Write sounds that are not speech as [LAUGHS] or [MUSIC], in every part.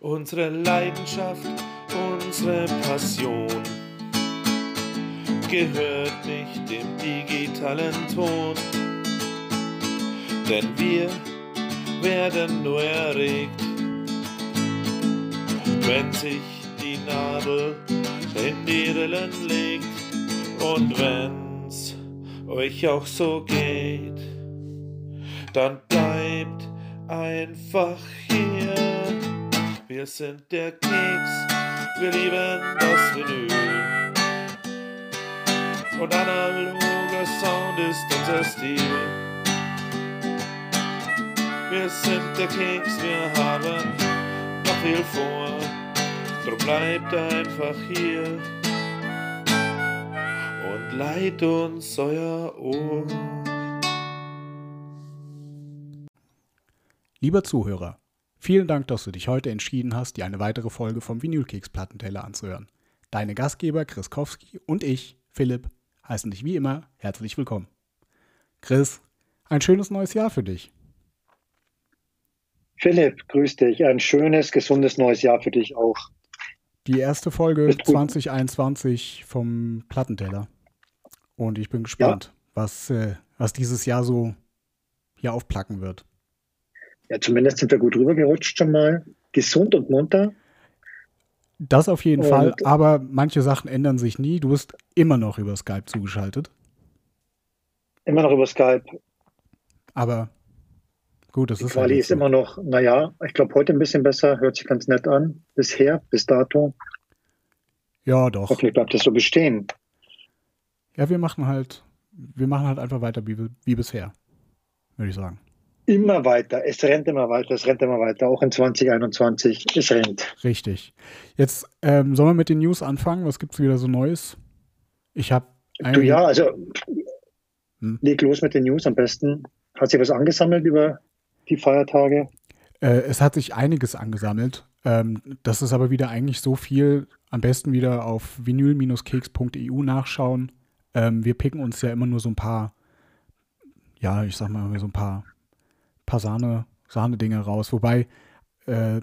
unsere Leidenschaft, unsere Passion gehört nicht dem digitalen Ton, denn wir werden nur erregt, wenn sich die Nadel in die Rillen legt und wenn's euch auch so geht, dann bleibt einfach hier. Wir sind der Keks, wir lieben das Vinyl. Und analoger Sound ist unser Stil. Wir sind der Keks, wir haben noch viel vor. Drum bleibt einfach hier und leiht uns euer Ohr. Lieber Zuhörer, vielen Dank, dass du dich heute entschieden hast, dir eine weitere Folge vom Vinylkeks Plattenteller anzuhören. Deine Gastgeber Chris Kowski und ich, Philipp, heißen dich wie immer herzlich willkommen. Chris, ein schönes neues Jahr für dich. Philipp, grüß dich. Ein schönes, gesundes neues Jahr für dich auch. Die erste Folge 2021 vom Plattenteller. Und ich bin gespannt, ja. was, äh, was dieses Jahr so hier aufplacken wird. Ja, zumindest sind wir gut rübergerutscht schon mal. Gesund und munter. Das auf jeden und Fall, aber manche Sachen ändern sich nie. Du bist immer noch über Skype zugeschaltet. Immer noch über Skype. Aber gut, das Die ist. Quali halt ist so. immer noch, naja, ich glaube heute ein bisschen besser, hört sich ganz nett an. Bisher, bis dato. Ja, doch. Hoffentlich bleibt das so bestehen. Ja, wir machen halt, wir machen halt einfach weiter wie, wie bisher, würde ich sagen. Immer weiter, es rennt immer weiter, es rennt immer weiter, auch in 2021, es rennt. Richtig. Jetzt ähm, sollen wir mit den News anfangen. Was gibt es wieder so Neues? Ich habe. Du ja, also hm? leg los mit den News am besten. Hat sich was angesammelt über die Feiertage? Äh, es hat sich einiges angesammelt. Ähm, das ist aber wieder eigentlich so viel. Am besten wieder auf vinyl-keks.eu nachschauen. Ähm, wir picken uns ja immer nur so ein paar, ja, ich sag mal, so ein paar, paar Sahne, Sahne-Dinge raus. Wobei, äh,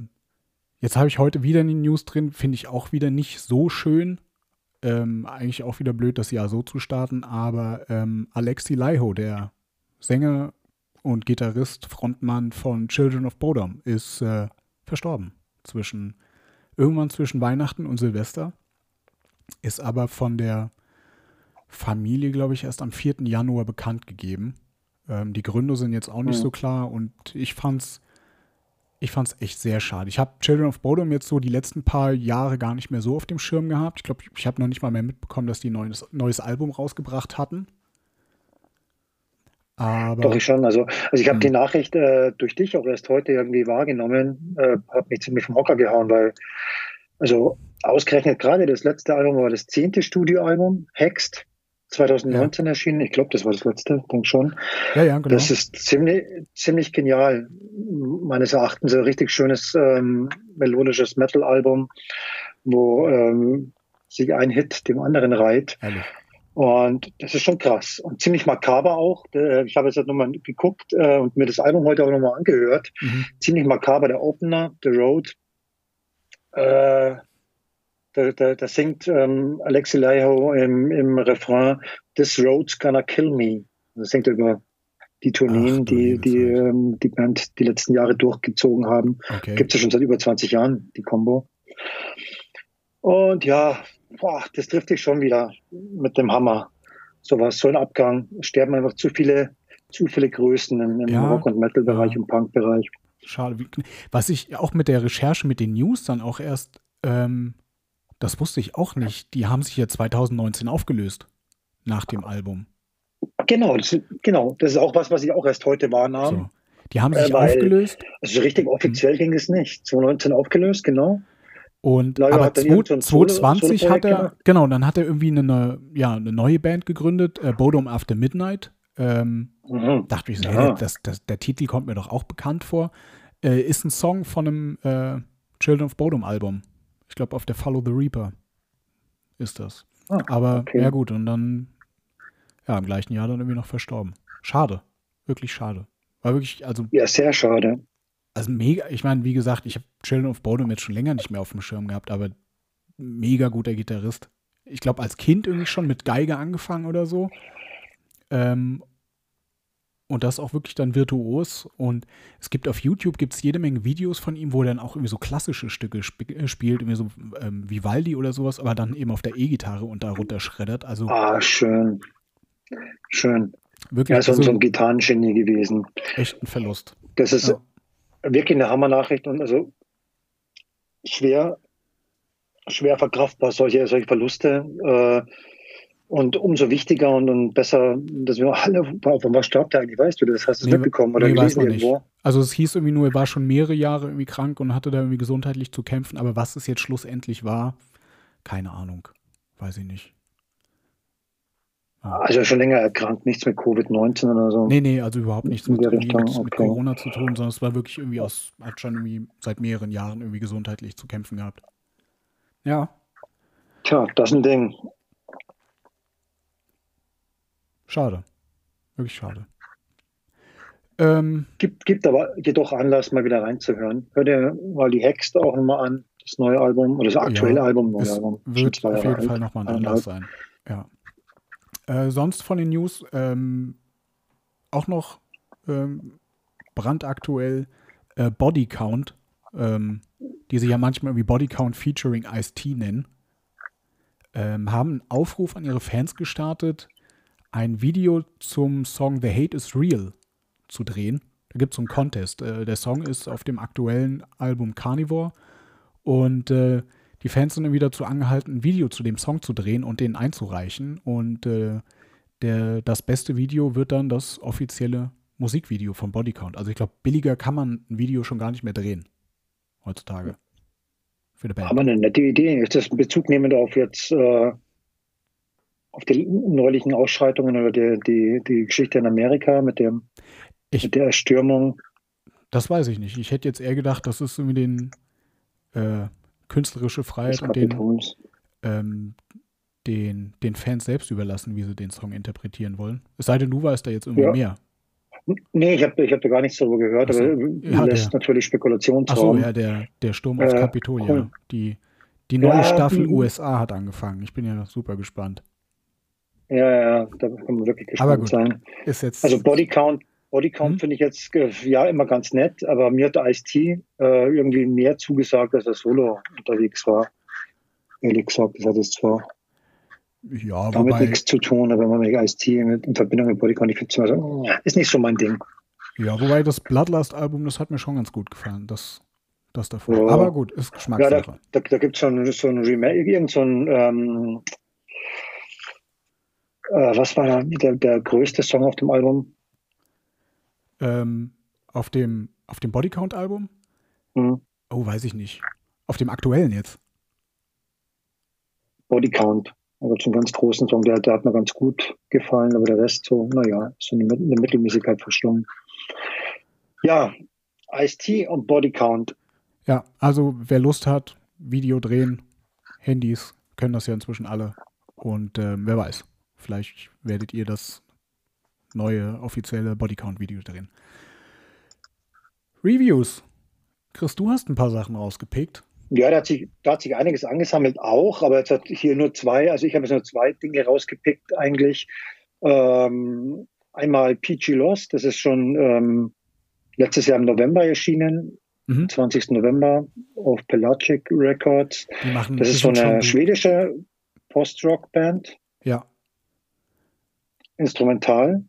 jetzt habe ich heute wieder in die News drin, finde ich auch wieder nicht so schön. Ähm, eigentlich auch wieder blöd, das Jahr so zu starten, aber ähm, Alexi Laiho, der Sänger und Gitarrist, Frontmann von Children of Bodom, ist äh, verstorben. Zwischen, irgendwann zwischen Weihnachten und Silvester. Ist aber von der Familie, glaube ich, erst am 4. Januar bekannt gegeben. Ähm, die Gründe sind jetzt auch nicht mhm. so klar und ich fand's, ich fand's echt sehr schade. Ich habe Children of Bodom jetzt so die letzten paar Jahre gar nicht mehr so auf dem Schirm gehabt. Ich glaube, ich habe noch nicht mal mehr mitbekommen, dass die ein neues, neues Album rausgebracht hatten. Aber, Doch, ich schon. Also, also ich habe die Nachricht äh, durch dich auch erst heute irgendwie wahrgenommen, äh, hat mich ziemlich vom Hocker gehauen, weil, also ausgerechnet gerade das letzte Album war das zehnte Studioalbum, Hext, 2019 ja. erschienen. Ich glaube, das war das letzte, denke schon. Ja, ja, genau. Das ist ziemlich, ziemlich genial. Meines Erachtens ein richtig schönes ähm, melodisches Metal-Album, wo ähm, sich ein Hit dem anderen reiht. Ehrlich. Und das ist schon krass und ziemlich makaber auch. Ich habe jetzt halt nochmal geguckt äh, und mir das Album heute auch nochmal angehört. Mhm. Ziemlich makaber, der Opener, The Road. Äh, da, da, da singt ähm, Alexi Laiho im, im Refrain, This road's gonna kill me. Das singt er über die Tourneen, Ach, die die, ähm, die Band die letzten Jahre durchgezogen haben. Okay. Gibt es ja schon seit über 20 Jahren, die Combo. Und ja, boah, das trifft dich schon wieder mit dem Hammer. Sowas, so ein Abgang. Es sterben einfach zu viele, zu viele Größen im, im ja, Rock- und Metal-Bereich, ja. im Punk-Bereich. Schade. Was ich auch mit der Recherche mit den News dann auch erst, ähm, das wusste ich auch nicht. Die haben sich ja 2019 aufgelöst nach dem Album. Genau, das, genau. Das ist auch was, was ich auch erst heute wahrnahm. So. Die haben sich äh, weil, aufgelöst. Also richtig offiziell hm. ging es nicht. 2019 aufgelöst, genau. Und Naja, aber 2020 hat er, genau, dann hat er irgendwie eine, ja, eine neue Band gegründet, äh, Bodom After Midnight. Ähm, mhm. Dachte ich so, ja. hey, das, das, der Titel kommt mir doch auch bekannt vor. Äh, ist ein Song von einem äh, Children of Bodom Album. Ich glaube, auf der Follow the Reaper ist das. Ah, aber okay. ja, gut, und dann, ja, im gleichen Jahr dann irgendwie noch verstorben. Schade. Wirklich schade. War wirklich, also. Ja, sehr schade. also mega, ich meine, wie gesagt, ich habe Children of Bodom jetzt schon länger nicht mehr auf dem Schirm gehabt, aber mega guter Gitarrist. Ich glaube, als Kind irgendwie schon mit Geige angefangen oder so. Ähm, und das auch wirklich dann virtuos. Und es gibt auf YouTube gibt's jede Menge Videos von ihm, wo er dann auch irgendwie so klassische Stücke sp äh, spielt, irgendwie so ähm, Vivaldi oder sowas, aber dann eben auf der E-Gitarre und darunter schreddert. Also, ah, schön. Schön. Wirklich. Er ist also, so ein Gitarrengenie gewesen. Echt ein Verlust. Das ist ja. wirklich eine Hammer-Nachricht und also schwer, schwer verkraftbar, solche, solche Verluste. Äh, und umso wichtiger und, und besser, dass wir alle, von was starb der eigentlich, weißt du das? Hast du es nee, mitbekommen oder nee, gelesen irgendwo? Nicht. Also es hieß irgendwie nur, er war schon mehrere Jahre irgendwie krank und hatte da irgendwie gesundheitlich zu kämpfen, aber was es jetzt schlussendlich war, keine Ahnung. Weiß ich nicht. Ja. Also schon länger erkrankt, nichts mit Covid-19 oder so. Nee, nee, also überhaupt nichts mit, mit, okay. mit, Corona zu tun, sondern es war wirklich irgendwie aus, hat schon irgendwie seit mehreren Jahren irgendwie gesundheitlich zu kämpfen gehabt. Ja. Tja, das ist ein Ding. Schade. Wirklich schade. Ähm, gibt, gibt aber jedoch Anlass, mal wieder reinzuhören. Hör dir mal die Hext auch nochmal an, das neue Album, oder das aktuelle ja, Album. Neue Album. Wird auf jeden. Fall nochmal ein Anlass sein. Ja. Äh, sonst von den News ähm, auch noch ähm, brandaktuell äh, Body Count, ähm, die sich ja manchmal wie Body Count featuring Ice-T nennen, ähm, haben einen Aufruf an ihre Fans gestartet, ein Video zum Song The Hate is Real zu drehen. Da gibt es so einen Contest. Äh, der Song ist auf dem aktuellen Album Carnivore und äh, die Fans sind dann wieder zu angehalten, ein Video zu dem Song zu drehen und den einzureichen. Und äh, der, das beste Video wird dann das offizielle Musikvideo von Bodycount. Also ich glaube, billiger kann man ein Video schon gar nicht mehr drehen heutzutage. Für eine Band. Aber eine nette Idee. Ist das Bezug nehmend auf jetzt äh, auf die neulichen Ausschreitungen oder die, die, die Geschichte in Amerika mit, dem, ich, mit der Erstürmung? Das weiß ich nicht. Ich hätte jetzt eher gedacht, das ist irgendwie den äh, künstlerische Freiheit und den, ähm, den, den Fans selbst überlassen, wie sie den Song interpretieren wollen. Es sei denn, du weißt da jetzt irgendwie ja. mehr. Nee, ich habe ich hab da gar nichts darüber gehört, so. aber ja, lässt der, natürlich Spekulationsraum. Achso, ja, der, der Sturm aufs äh, Kapitol, ja. Die, die neue ja, Staffel USA hat angefangen. Ich bin ja super gespannt. Ja, ja, da kann man wirklich gespannt sein. Ist jetzt also Bodycount, Bodycount hm? finde ich jetzt äh, ja immer ganz nett, aber mir hat Ice-T äh, irgendwie mehr zugesagt, als er solo unterwegs war. Ehrlich gesagt, das hat es zwar ja, damit wobei, nichts zu tun, aber wenn man mit Ice-T in Verbindung mit Bodycount, ich finde es so, ist nicht so mein Ding. Ja, wobei das Bloodlust-Album, das hat mir schon ganz gut gefallen, das, das davor. Ja. Aber gut, ist Geschmackssache. Ja, da, da, da gibt es so ein, so ein Remake, irgend so ein ähm, äh, was war der, der größte Song auf dem Album? Ähm, auf dem, auf dem Bodycount-Album? Mhm. Oh, weiß ich nicht. Auf dem aktuellen jetzt? Bodycount. Gibt es einen ganz großen Song, der, der, hat mir ganz gut gefallen, aber der Rest so, naja, so eine, eine Mittelmäßigkeit verschlungen. Ja, Ice-T und Bodycount. Ja, also wer Lust hat, Video drehen, Handys können das ja inzwischen alle. Und äh, wer weiß, Vielleicht werdet ihr das neue offizielle Bodycount-Video drehen. Reviews. Chris, du hast ein paar Sachen rausgepickt. Ja, da hat, sich, da hat sich einiges angesammelt auch, aber jetzt hat hier nur zwei, also ich habe jetzt nur zwei Dinge rausgepickt eigentlich. Ähm, einmal PG Lost, das ist schon ähm, letztes Jahr im November erschienen, mhm. 20. November auf Pelagic Records. Machen, das ist so eine schwedische Post-Rock-Band. Ja instrumental.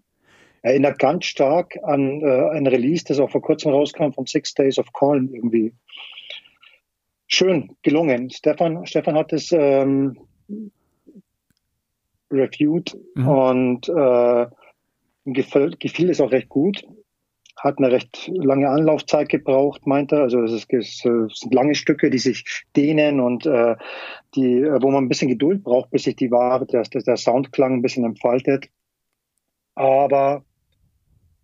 Erinnert ganz stark an äh, ein Release, das auch vor kurzem rauskam von Six Days of Calm irgendwie. Schön gelungen. Stefan, Stefan hat es ähm, reviewed mhm. und äh, gefiel, gefiel es auch recht gut. Hat eine recht lange Anlaufzeit gebraucht, meinte er. Also es, ist, es sind lange Stücke, die sich dehnen und äh, die, wo man ein bisschen Geduld braucht, bis sich die Ware, der, der Soundklang ein bisschen entfaltet aber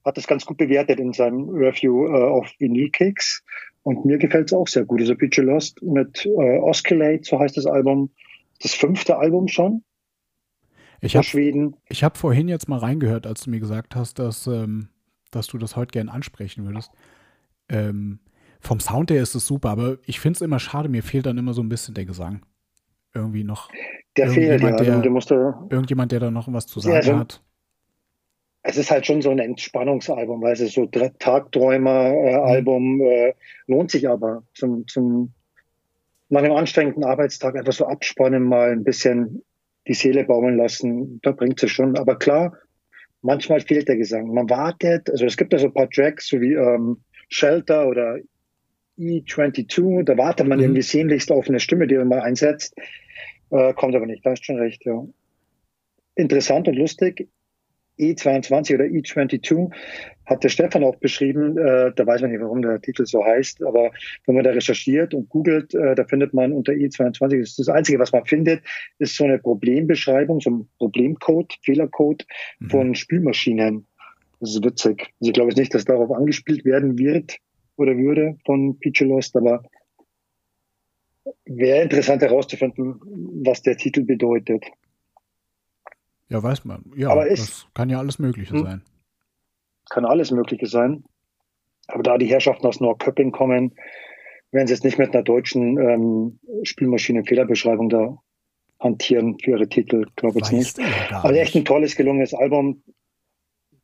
hat das ganz gut bewertet in seinem Review äh, auf Vinylkicks. Und mir gefällt es auch sehr gut. Also Picture Lost mit äh, Oscillate, so heißt das Album. Das fünfte Album schon. Ich habe Ich habe vorhin jetzt mal reingehört, als du mir gesagt hast, dass, ähm, dass du das heute gern ansprechen würdest. Ähm, vom Sound her ist es super, aber ich finde es immer schade, mir fehlt dann immer so ein bisschen der Gesang. Irgendwie noch. Der fehlt, ja. Der, der musste, irgendjemand, der da noch was zu sagen ja, hat. Es ist halt schon so ein Entspannungsalbum, weil es ist so Tagträumer-Album, äh, äh, lohnt sich aber zum, zum nach einem anstrengenden Arbeitstag einfach so abspannen, mal ein bisschen die Seele baumeln lassen, da bringt es schon. Aber klar, manchmal fehlt der Gesang. Man wartet, also es gibt ja so ein paar Tracks, so wie ähm, Shelter oder E22, da wartet man mhm. irgendwie sehnlichst auf eine Stimme, die man mal einsetzt. Äh, kommt aber nicht, da hast schon recht, ja. Interessant und lustig. E22 oder E22 hat der Stefan auch beschrieben, äh, da weiß man nicht, warum der Titel so heißt, aber wenn man da recherchiert und googelt, äh, da findet man unter E22, das, ist das Einzige, was man findet, ist so eine Problembeschreibung, so ein Problemcode, Fehlercode mhm. von Spülmaschinen. Das ist witzig. Also ich glaube jetzt nicht, dass darauf angespielt werden wird oder würde von Feature Lost, aber wäre interessant herauszufinden, was der Titel bedeutet. Ja, weiß man. Ja, aber ist, das kann ja alles Mögliche hm, sein. Kann alles Mögliche sein. Aber da die Herrschaften aus Norrköping kommen, werden sie jetzt nicht mit einer deutschen ähm, Spielmaschinen-Fehlerbeschreibung da hantieren für ihre Titel, glaube ich nicht. Also echt ein tolles, gelungenes Album,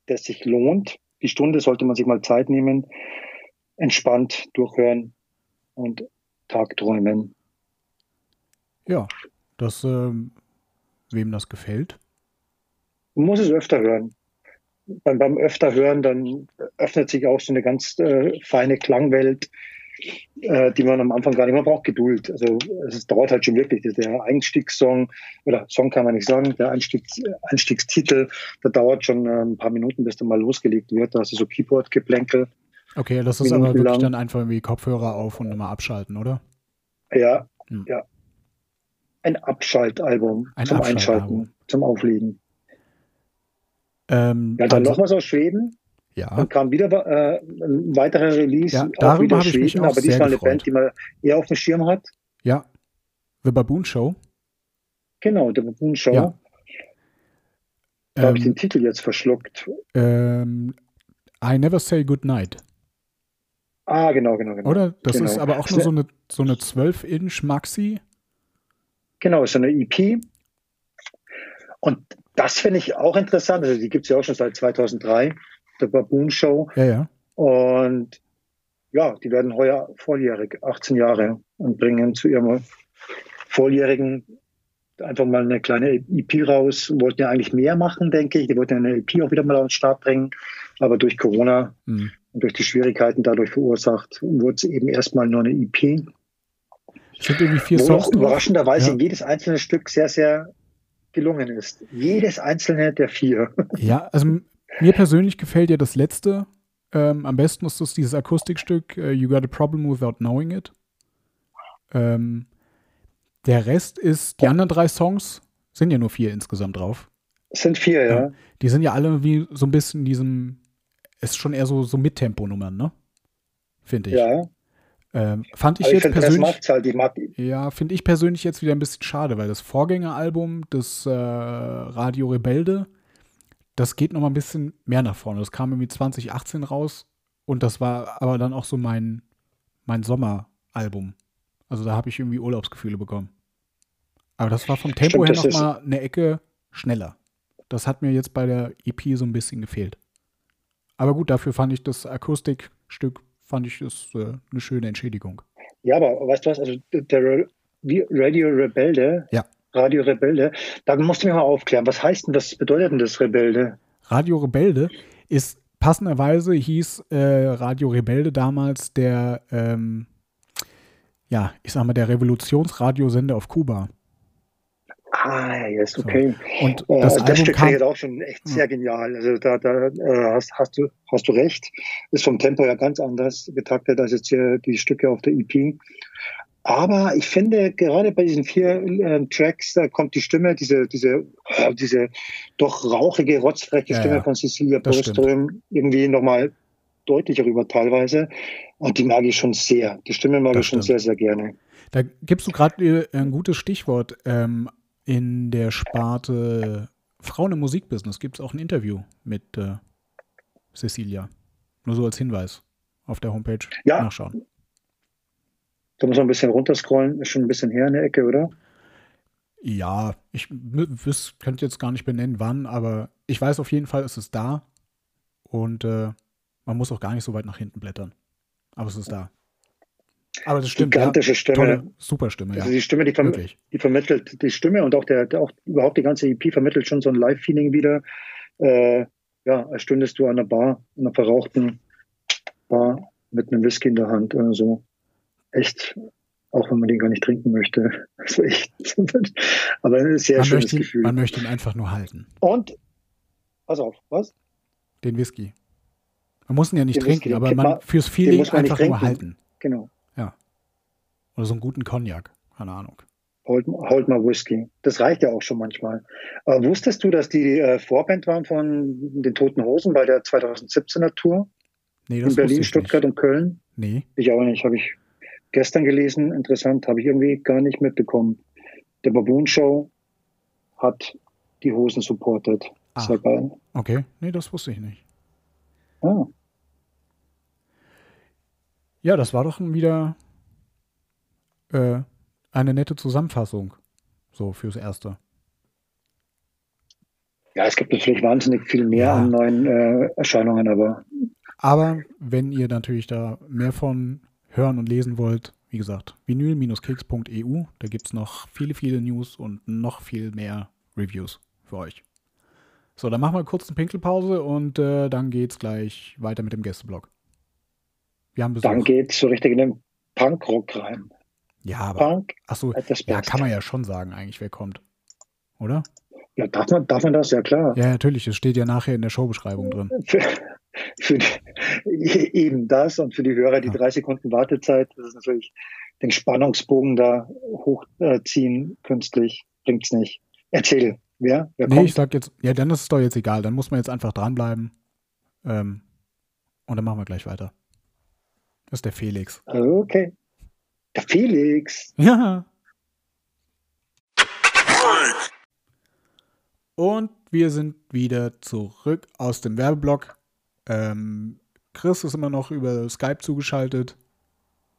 das sich lohnt. Die Stunde sollte man sich mal Zeit nehmen, entspannt durchhören und Tagträumen. Ja, das, ähm, wem das gefällt, man muss es öfter hören. Beim, beim öfter hören, dann öffnet sich auch so eine ganz äh, feine Klangwelt, äh, die man am Anfang gar nicht, man braucht Geduld. Also es dauert halt schon wirklich. Der Einstiegssong, oder Song kann man nicht sagen, der Einstiegs, Einstiegstitel, der dauert schon äh, ein paar Minuten, bis der mal losgelegt wird. Da hast du so Keyboard-Geplänkel. Okay, das ist Minuten aber wirklich lang. dann einfach irgendwie Kopfhörer auf und immer abschalten, oder? Ja, hm. ja. Ein Abschaltalbum ein zum Einschalten, zum Auflegen. Ähm, ja, dann nochmal aus Schweden. Ja. Dann kam wieder äh, ein weiterer Release, ja, auch wieder Schweden, aber diesmal eine Band, die man eher auf dem Schirm hat. Ja. The Baboon Show. Genau, The Baboon Show. Ja. Da ähm, habe ich den Titel jetzt verschluckt. Ähm, I Never Say Goodnight. Ah, genau, genau, genau. Oder? Das genau. ist aber auch nur so eine, so eine 12-Inch Maxi. Genau, so eine EP. Und das finde ich auch interessant. Also die gibt es ja auch schon seit 2003, der Baboon Show. Ja, ja. Und ja, die werden heuer volljährig, 18 Jahre, und bringen zu ihrem volljährigen einfach mal eine kleine EP raus. Wollten ja eigentlich mehr machen, denke ich. Die wollten eine EP auch wieder mal auf den Start bringen. Aber durch Corona mhm. und durch die Schwierigkeiten dadurch verursacht, wurde es eben erstmal nur eine EP. Sind irgendwie vier Songs. Überraschenderweise ja. jedes einzelne Stück sehr, sehr gelungen ist. Jedes einzelne der vier. [LAUGHS] Ja, also mir persönlich gefällt ja das letzte. Ähm, am besten ist das dieses Akustikstück uh, You Got a Problem Without Knowing It. Ähm, der Rest ist, die anderen drei Songs sind ja nur vier insgesamt drauf. Es sind vier, ja. ja. Die sind ja alle wie so ein bisschen in diesem, ist schon eher so, so Mittempo-Nummern, ne? Finde ich. Ja. Ähm, fand ich Aber jetzt ich persönlich. Halt, ja, finde ich persönlich jetzt wieder ein bisschen schade, weil das Vorgängeralbum des äh, Radio Rebelde, das geht noch mal ein bisschen mehr nach vorne. Das kam irgendwie 2018 raus und das war aber dann auch so mein, mein Sommeralbum. Also da habe ich irgendwie Urlaubsgefühle bekommen. Aber das war vom Tempo Stimmt, her noch mal eine Ecke schneller. Das hat mir jetzt bei der EP so ein bisschen gefehlt. Aber gut, dafür fand ich das Akustikstück fand ich das äh, eine schöne Entschädigung. Ja, aber weißt du was, also der Radio Rebelde, ja. Radio Rebelde, da musst du mir mal aufklären, was heißt denn das, bedeutet denn das Rebelde? Radio Rebelde ist passenderweise hieß äh, Radio Rebelde damals der, ähm, ja, ich sag mal, der Revolutionsradiosender auf Kuba. Ah, yes, okay. So. Und äh, das, das Stück kam, auch schon echt sehr genial. Also da, da äh, hast, hast, du, hast du recht. Ist vom Tempo ja ganz anders getaktet als jetzt hier die Stücke auf der EP. Aber ich finde, gerade bei diesen vier äh, Tracks, da kommt die Stimme, diese, diese, äh, diese doch rauchige, rotzfreche Stimme ja, von Cecilia Borström irgendwie nochmal deutlicher rüber teilweise. Und die mag ich schon sehr. Die Stimme mag das ich schon stimmt. sehr, sehr gerne. Da gibst du gerade äh, ein gutes Stichwort. Ähm, in der Sparte Frauen im Musikbusiness gibt es auch ein Interview mit äh, Cecilia. Nur so als Hinweis auf der Homepage ja, nachschauen. Da muss man ein bisschen runterscrollen, ist schon ein bisschen her in der Ecke, oder? Ja, ich könnte jetzt gar nicht benennen, wann, aber ich weiß auf jeden Fall, es ist da. Und äh, man muss auch gar nicht so weit nach hinten blättern. Aber es ist da. Aber das stimmt. Gigantische ja, Stimme. Tolle, super Stimme, ja. Also die Stimme, die, verm Wirklich. die vermittelt, die Stimme und auch der, der, auch überhaupt die ganze EP vermittelt schon so ein Live-Feeling wieder. Äh, ja, als stündest du an der Bar, an einer verrauchten Bar mit einem Whisky in der Hand oder so. Echt, auch wenn man den gar nicht trinken möchte. [LAUGHS] Also echt, [LAUGHS] aber ein sehr man schönes möchte Gefühl. Man möchte ihn einfach nur halten. Und, pass auf, was? Den Whisky. Man muss ihn ja nicht den trinken, Whisky, aber man, fürs Feeling einfach nur halten. Genau. Oder so einen guten Cognac, keine Ahnung. Holt, holt mal Whisky. Das reicht ja auch schon manchmal. Aber wusstest du, dass die äh, Vorband waren von den Toten Hosen bei der 2017er Tour? Nee, das In Berlin, Stuttgart nicht. und Köln? Nee. Ich auch nicht. Habe ich gestern gelesen. Interessant. Habe ich irgendwie gar nicht mitbekommen. Der Baboon Show hat die Hosen supportet. Ah. Sehr geil. Okay. Nee, das wusste ich nicht. Ah. Ja, das war doch wieder äh, eine nette Zusammenfassung. So fürs Erste. Ja, es gibt natürlich wahnsinnig viel mehr ja. an neuen äh, Erscheinungen, aber. Aber wenn ihr natürlich da mehr von hören und lesen wollt, wie gesagt, vinyl-keks.eu, da gibt es noch viele, viele News und noch viel mehr Reviews für euch. So, dann machen wir kurz eine Pinkelpause und äh, dann geht's gleich weiter mit dem Gästeblog. Wir haben Besuch. Dann geht's so richtig in den Punkrock rein. Ja, aber. Punk achso, ja, kann man ja schon sagen, eigentlich, wer kommt. Oder? Ja, darf man, darf man das? Ja, klar. Ja, natürlich. Es steht ja nachher in der Showbeschreibung drin. [LAUGHS] Für, für die, eben das und für die Hörer die ja. drei Sekunden Wartezeit, das ist natürlich den Spannungsbogen da hochziehen künstlich, bringt's nicht. Erzähl, wer? wer nee, kommt? ich sag jetzt, ja, dann ist es doch jetzt egal. Dann muss man jetzt einfach dranbleiben. Ähm, und dann machen wir gleich weiter. Das ist der Felix. Okay. Der Felix. Ja. Und wir sind wieder zurück aus dem Werbeblock. Ähm, Chris ist immer noch über Skype zugeschaltet.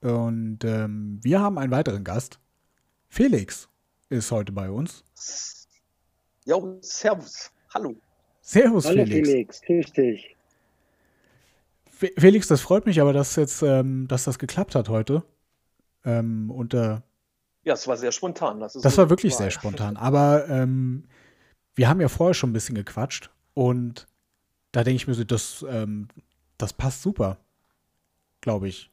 Und ähm, wir haben einen weiteren Gast. Felix ist heute bei uns. Jo, servus. Hallo. Servus, Hallo, Felix. Felix. Grüß dich. Felix, das freut mich aber, dass jetzt, ähm, dass das geklappt hat heute. Ähm, und, äh, ja, es war sehr spontan. Das, das war wirklich sehr spontan. Aber ähm, wir haben ja vorher schon ein bisschen gequatscht und da denke ich mir so, das, ähm, das passt super, glaube ich.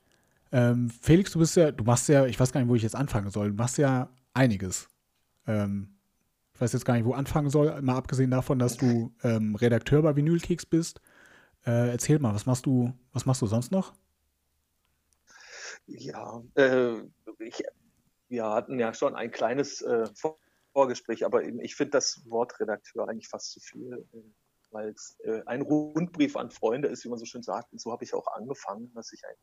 Ähm, Felix, du bist ja, du machst ja, ich weiß gar nicht, wo ich jetzt anfangen soll, du machst ja einiges. Ähm, ich weiß jetzt gar nicht, wo anfangen soll, mal abgesehen davon, dass du ähm, Redakteur bei Vinylkeks bist. Äh, erzähl mal, was machst du, was machst du sonst noch? Ja, äh, ich, wir hatten ja schon ein kleines äh, Vorgespräch, aber ich finde das Wort Redakteur eigentlich fast zu viel, äh, weil es äh, ein Rundbrief an Freunde ist, wie man so schön sagt. Und so habe ich auch angefangen, dass ich ein,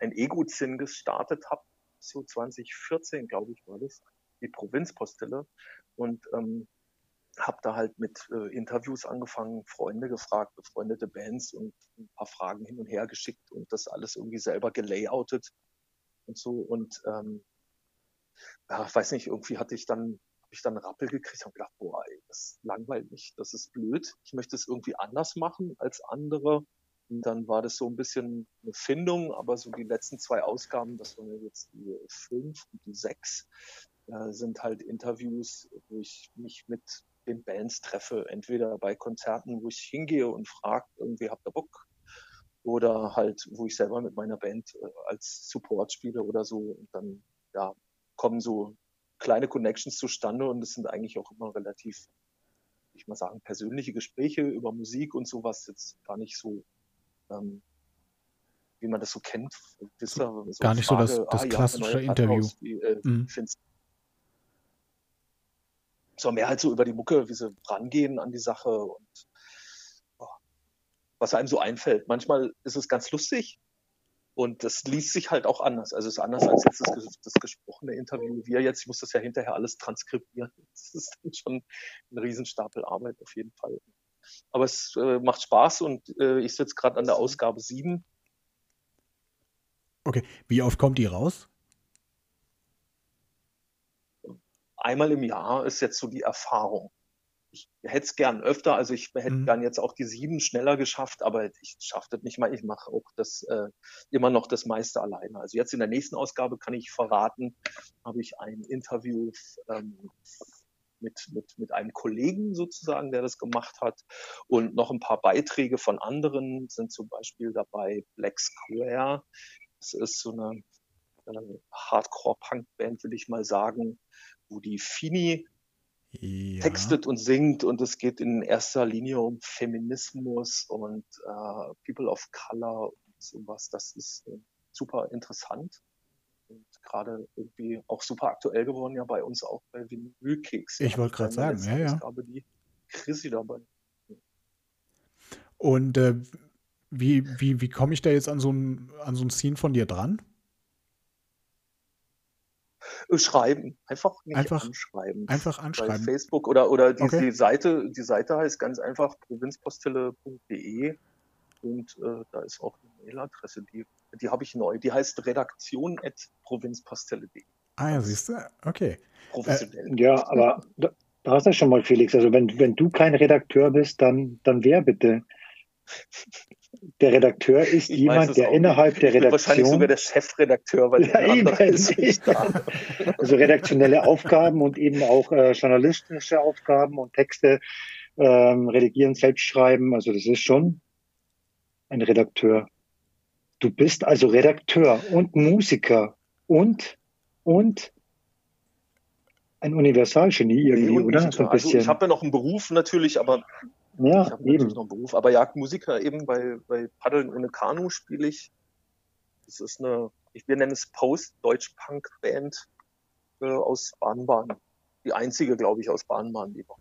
ein Ego-Zinn gestartet habe, so 2014, glaube ich, war das, die Provinzpostille. Und ähm, habe da halt mit äh, Interviews angefangen, Freunde gefragt, befreundete Bands und ein paar Fragen hin und her geschickt und das alles irgendwie selber gelayoutet und so. Und ähm, ja, weiß nicht, irgendwie hatte ich dann, habe ich dann einen Rappel gekriegt und gedacht, boah, ey, das langweilt mich, das ist blöd. Ich möchte es irgendwie anders machen als andere. Und dann war das so ein bisschen eine Findung, aber so die letzten zwei Ausgaben, das waren jetzt die fünf und die sechs, äh, sind halt Interviews, wo ich mich mit den Bands treffe, entweder bei Konzerten, wo ich hingehe und frage, irgendwie habt ihr Bock, oder halt, wo ich selber mit meiner Band äh, als Support spiele oder so und dann ja kommen so kleine Connections zustande und es sind eigentlich auch immer relativ, ich mal sagen, persönliche Gespräche über Musik und sowas jetzt gar nicht so ähm, wie man das so kennt. Wisst ihr, so gar nicht Frage, so das, das ah, klassische ja, Interview. Aus, wie, äh, mhm sondern mehr halt so über die Mucke, wie sie rangehen an die Sache und was einem so einfällt. Manchmal ist es ganz lustig und das liest sich halt auch anders. Also es ist anders als jetzt das, das gesprochene Interview. Wir jetzt, ich muss das ja hinterher alles transkribieren. [LAUGHS] Das ist dann schon ein Riesenstapel Arbeit auf jeden Fall. Aber es äh, macht Spaß und äh, ich sitze gerade an der Ausgabe 7. Okay, wie oft kommt die raus? Einmal im Jahr ist jetzt so die Erfahrung. Ich hätte es gern öfter, also ich hätte mhm. gern jetzt auch die sieben schneller geschafft, aber ich schaffe das nicht mal. Ich mache auch das äh, immer noch das meiste alleine. Also jetzt in der nächsten Ausgabe kann ich verraten, habe ich ein Interview ähm, mit, mit, mit einem Kollegen sozusagen, der das gemacht hat. Und noch ein paar Beiträge von anderen sind zum Beispiel dabei Black Square. Das ist so eine äh, Hardcore-Punk-Band, will ich mal sagen, wo die Fini ja. textet und singt und es geht in erster Linie um Feminismus und äh, People of Color und sowas. Das ist äh, super interessant und gerade irgendwie auch super aktuell geworden, ja bei uns auch bei Vinylkeks. Ich wollte gerade sagen, ja, ja. Ausgabe die Chrissy dabei. Und äh, wie, wie, wie komme ich da jetzt an so ein, an so ein Scene von dir dran? Schreiben, einfach nicht einfach, anschreiben. Einfach anschreiben. Bei Facebook oder, oder die, okay. die Seite, die Seite heißt ganz einfach provinzpostille.de und äh, da ist auch eine Mailadresse, die, die habe ich neu. Die heißt redaktion.provinzpostille.de. Ah ja, siehst du? Okay. Professionell. Äh, ja, aber da, da hast du schon mal, Felix. Also wenn, wenn du kein Redakteur bist, dann, dann wer bitte? Der Redakteur ist ich jemand, der innerhalb nicht. der Redaktion. Wahrscheinlich sogar der Chefredakteur, weil ja, eben, Also redaktionelle Aufgaben und eben auch äh, journalistische Aufgaben und Texte ähm, redigieren, selbst schreiben. Also das ist schon ein Redakteur. Du bist also Redakteur und Musiker und, und ein Universalgenie irgendwie, oder? So also ich habe ja noch einen Beruf natürlich, aber ja, ich habe natürlich noch einen Beruf. Aber Jagdmusiker eben bei, bei Paddeln ohne Kanu spiele ich. Das ist eine, ich, wir nennen es Post-Deutsch-Punk-Band äh, aus Baden-Baden. Die einzige, glaube ich, aus Baden-Baden, die war.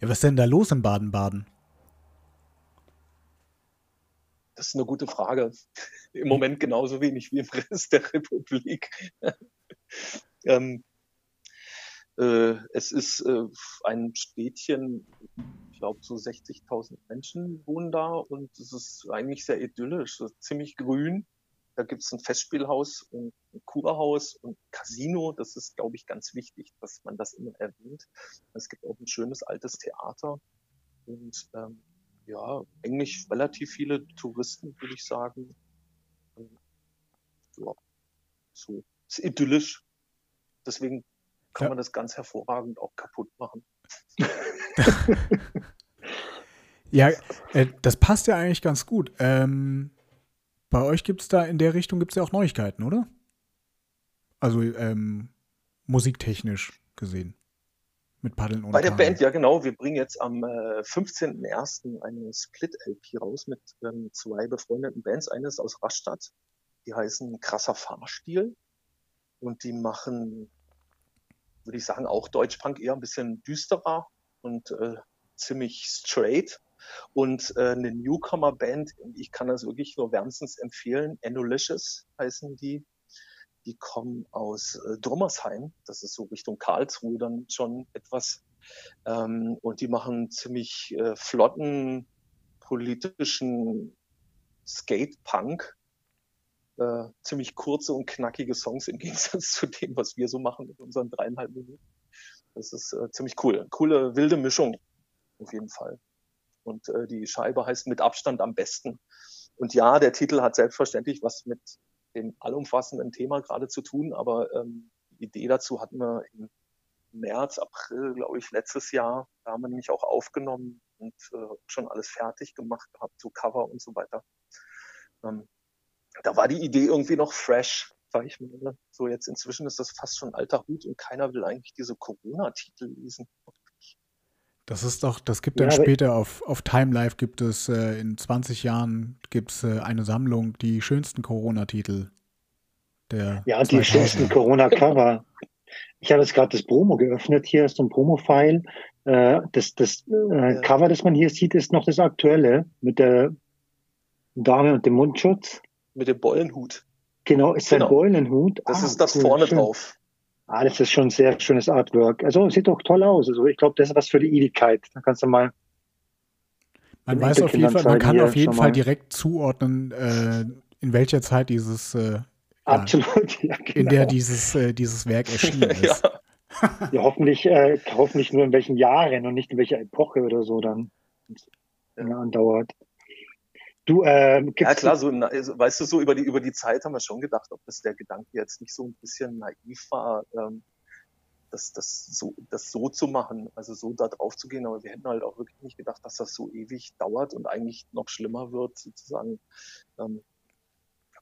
Ja, was ist denn da los in Baden-Baden? Das ist eine gute Frage. [LAUGHS] Im Moment genauso wenig wie im Rest der Republik. [LAUGHS] ähm, äh, es ist äh, ein Städtchen, glaube so 60.000 Menschen wohnen da und es ist eigentlich sehr idyllisch, ziemlich grün. Da gibt es ein Festspielhaus und ein Kurhaus und ein Casino. Das ist, glaube ich, ganz wichtig, dass man das immer erwähnt. Es gibt auch ein schönes altes Theater und ähm, ja, eigentlich relativ viele Touristen, würde ich sagen. Ja, so. Ist idyllisch. Deswegen kann ja. man das ganz hervorragend auch kaputt machen. Ja, äh, das passt ja eigentlich ganz gut. Ähm, bei euch gibt es da in der Richtung gibt es ja auch Neuigkeiten, oder? Also ähm, musiktechnisch gesehen mit Paddeln ohne Bei der Kanu. Band, ja genau. Wir bringen jetzt am äh, 15.01. eine Split-LP raus mit ähm, zwei befreundeten Bands. Eine ist aus Rastatt, die heißen Krasser Fahrstil und die machen, würde ich sagen, auch Deutschpunk eher ein bisschen düsterer und äh, ziemlich straight. Und äh, eine Newcomer-Band, ich kann das wirklich nur wärmstens empfehlen, Enolicious heißen die die kommen aus äh, Drummersheim, das ist so Richtung Karlsruhe dann schon etwas. Ähm, und die machen ziemlich äh, flotten politischen Skate-Punk. Äh, ziemlich kurze und knackige Songs im [LAUGHS] Gegensatz zu dem, was wir so machen mit unseren dreieinhalb Minuten. Das ist äh, ziemlich cool. Coole, wilde Mischung. Auf jeden Fall. Und äh, die Scheibe heißt mit Abstand am besten. Und ja, der Titel hat selbstverständlich was mit dem allumfassenden Thema gerade zu tun, aber ähm, die Idee dazu hatten wir im März, April, glaube ich, letztes Jahr. Da haben wir nämlich auch aufgenommen und äh, schon alles fertig gemacht gehabt, so Cover und so weiter. Ähm, da war die Idee irgendwie noch fresh, sag ich mal. So jetzt inzwischen ist das fast schon alter Hut und keiner will eigentlich diese Corona-Titel lesen. Das ist doch, das gibt dann ja, später auf, auf Time Life gibt es äh, in 20 Jahren gibt es äh, eine Sammlung, die schönsten Corona-Titel der. Ja, 2000er. die schönsten Corona-Cover. Ich habe jetzt gerade das Promo geöffnet. Hier ist so ein Promo-File. Äh, das das äh, Cover, das man hier sieht, ist noch das aktuelle mit der Dame und dem Mundschutz. Mit dem Beulenhut. Genau, ist genau. ein Beulenhut. Das ah, ist das cool, vorne schön. drauf. Ah, das ist schon ein sehr schönes Artwork. Also sieht doch toll aus. Also ich glaube, das ist was für die Ewigkeit. Da kannst du mal. Man weiß auf jeden Fall, man kann auf jeden Fall direkt zuordnen, äh, in welcher Zeit dieses äh, Absolut, [LAUGHS] ja, genau. in der dieses, äh, dieses Werk erschienen [LAUGHS] ist. ja. ja, hoffentlich, äh, hoffentlich nur in welchen Jahren und nicht in welcher Epoche oder so dann ja. andauert. Du, äh, ja klar, so, also, weißt du, so über die, über die Zeit haben wir schon gedacht, ob das der Gedanke jetzt nicht so ein bisschen naiv war, ähm, das, das, so, das so zu machen, also so da drauf zu gehen. Aber wir hätten halt auch wirklich nicht gedacht, dass das so ewig dauert und eigentlich noch schlimmer wird, sozusagen, ähm,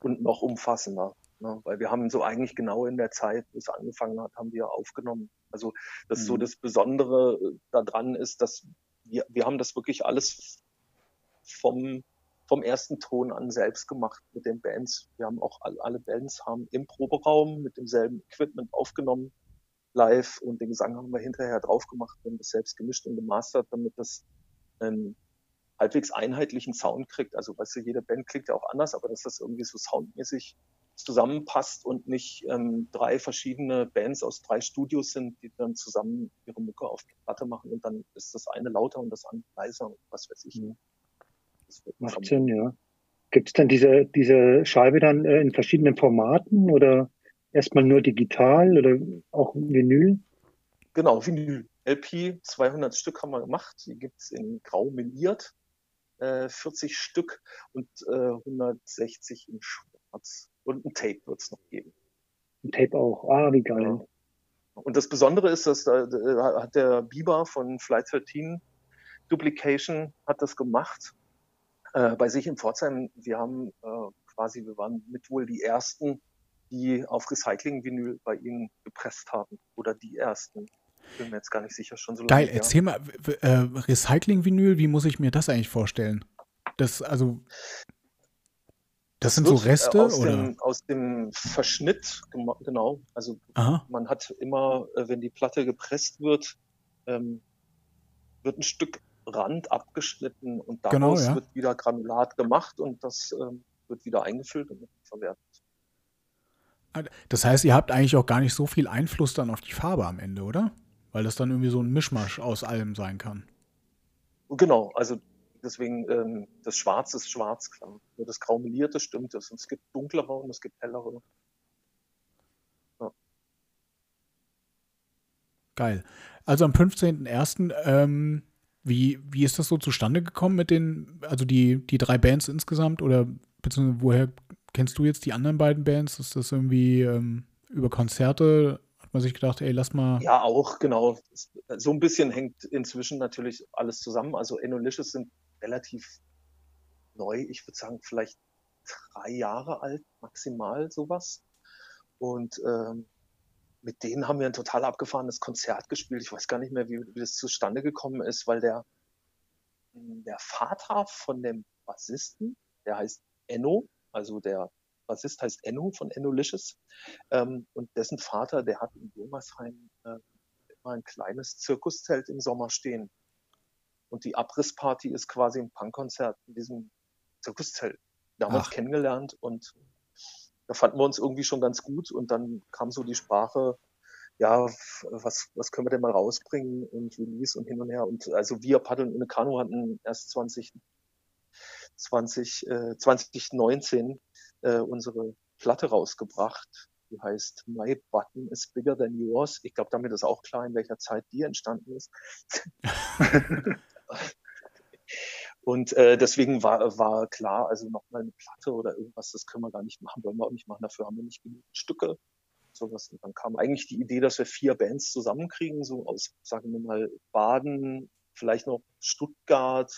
und noch umfassender. Ne? Weil wir haben so eigentlich genau in der Zeit, wo es angefangen hat, haben wir aufgenommen. Also das mhm. so das Besondere äh, daran ist, dass wir, wir haben das wirklich alles vom vom ersten Ton an selbst gemacht mit den Bands. Wir haben auch alle, Bands haben im Proberaum mit demselben Equipment aufgenommen, live und den Gesang haben wir hinterher drauf gemacht und das selbst gemischt und gemastert, damit das einen halbwegs einheitlichen Sound kriegt. Also weißt du, jede Band klingt ja auch anders, aber dass das irgendwie so soundmäßig zusammenpasst und nicht ähm, drei verschiedene Bands aus drei Studios sind, die dann zusammen ihre Mucke auf die Platte machen und dann ist das eine lauter und das andere leiser und was weiß ich. Mhm. Macht Sinn, ja. Gibt es denn diese, diese Scheibe dann äh, in verschiedenen Formaten oder erstmal nur digital oder auch Vinyl? Genau, Vinyl. LP, 200 Stück haben wir gemacht. Die gibt es in grau meliert, äh, 40 Stück und äh, 160 in schwarz. Und ein Tape wird es noch geben. Ein Tape auch. Ah, wie geil. Ja. Und das Besondere ist, dass da, da hat der Biber von Flight 13 Duplication hat das gemacht äh, bei sich in Pforzheim, wir haben äh, quasi, wir waren mit wohl die ersten, die auf Recycling-Vinyl bei ihnen gepresst haben. Oder die ersten. Bin mir jetzt gar nicht sicher, schon so lange. Geil, erzähl mal, äh, Recycling-Vinyl, wie muss ich mir das eigentlich vorstellen? Das, also. Das, das sind so äh, Reste aus oder? Dem, aus dem Verschnitt, genau. Also Aha. man hat immer, äh, wenn die Platte gepresst wird, ähm, wird ein Stück Rand abgeschnitten und daraus genau, ja. wird wieder Granulat gemacht und das ähm, wird wieder eingefüllt und verwertet. Das heißt, ihr habt eigentlich auch gar nicht so viel Einfluss dann auf die Farbe am Ende, oder? Weil das dann irgendwie so ein Mischmasch aus allem sein kann. Genau, also deswegen ähm, das Schwarz ist schwarz, klar. Nur das Graumelierte stimmt es. Und es gibt dunklere und es gibt hellere. Ja. Geil. Also am 15.01. Ähm, wie, wie ist das so zustande gekommen mit den, also die, die drei Bands insgesamt oder beziehungsweise woher kennst du jetzt die anderen beiden Bands? Ist das irgendwie ähm, über Konzerte? Hat man sich gedacht, ey, lass mal. Ja, auch, genau. So ein bisschen hängt inzwischen natürlich alles zusammen. Also Enolicious sind relativ neu. Ich würde sagen, vielleicht drei Jahre alt, maximal sowas. Und ähm, mit denen haben wir ein total abgefahrenes Konzert gespielt. Ich weiß gar nicht mehr, wie, wie das zustande gekommen ist, weil der, der Vater von dem Bassisten, der heißt Enno, also der Bassist heißt Enno von Ennolicious, ähm, und dessen Vater, der hat in Wilmersheim äh, immer ein kleines Zirkuszelt im Sommer stehen. Und die Abrissparty ist quasi ein Punkkonzert in diesem Zirkuszelt. Damals Ach. kennengelernt und da fanden wir uns irgendwie schon ganz gut und dann kam so die Sprache, ja, was, was können wir denn mal rausbringen und Release und hin und her. Und also wir paddeln in Kanu hatten erst 20, 20, äh, 2019 äh, unsere Platte rausgebracht. Die heißt My Button is Bigger Than Yours. Ich glaube, damit ist auch klar, in welcher Zeit die entstanden ist. [LAUGHS] [LAUGHS] Und äh, deswegen war, war klar, also nochmal eine Platte oder irgendwas, das können wir gar nicht machen, wollen wir auch nicht machen, dafür haben wir nicht genug Stücke. Sowas. Und dann kam eigentlich die Idee, dass wir vier Bands zusammenkriegen, so aus, sagen wir mal, Baden, vielleicht noch Stuttgart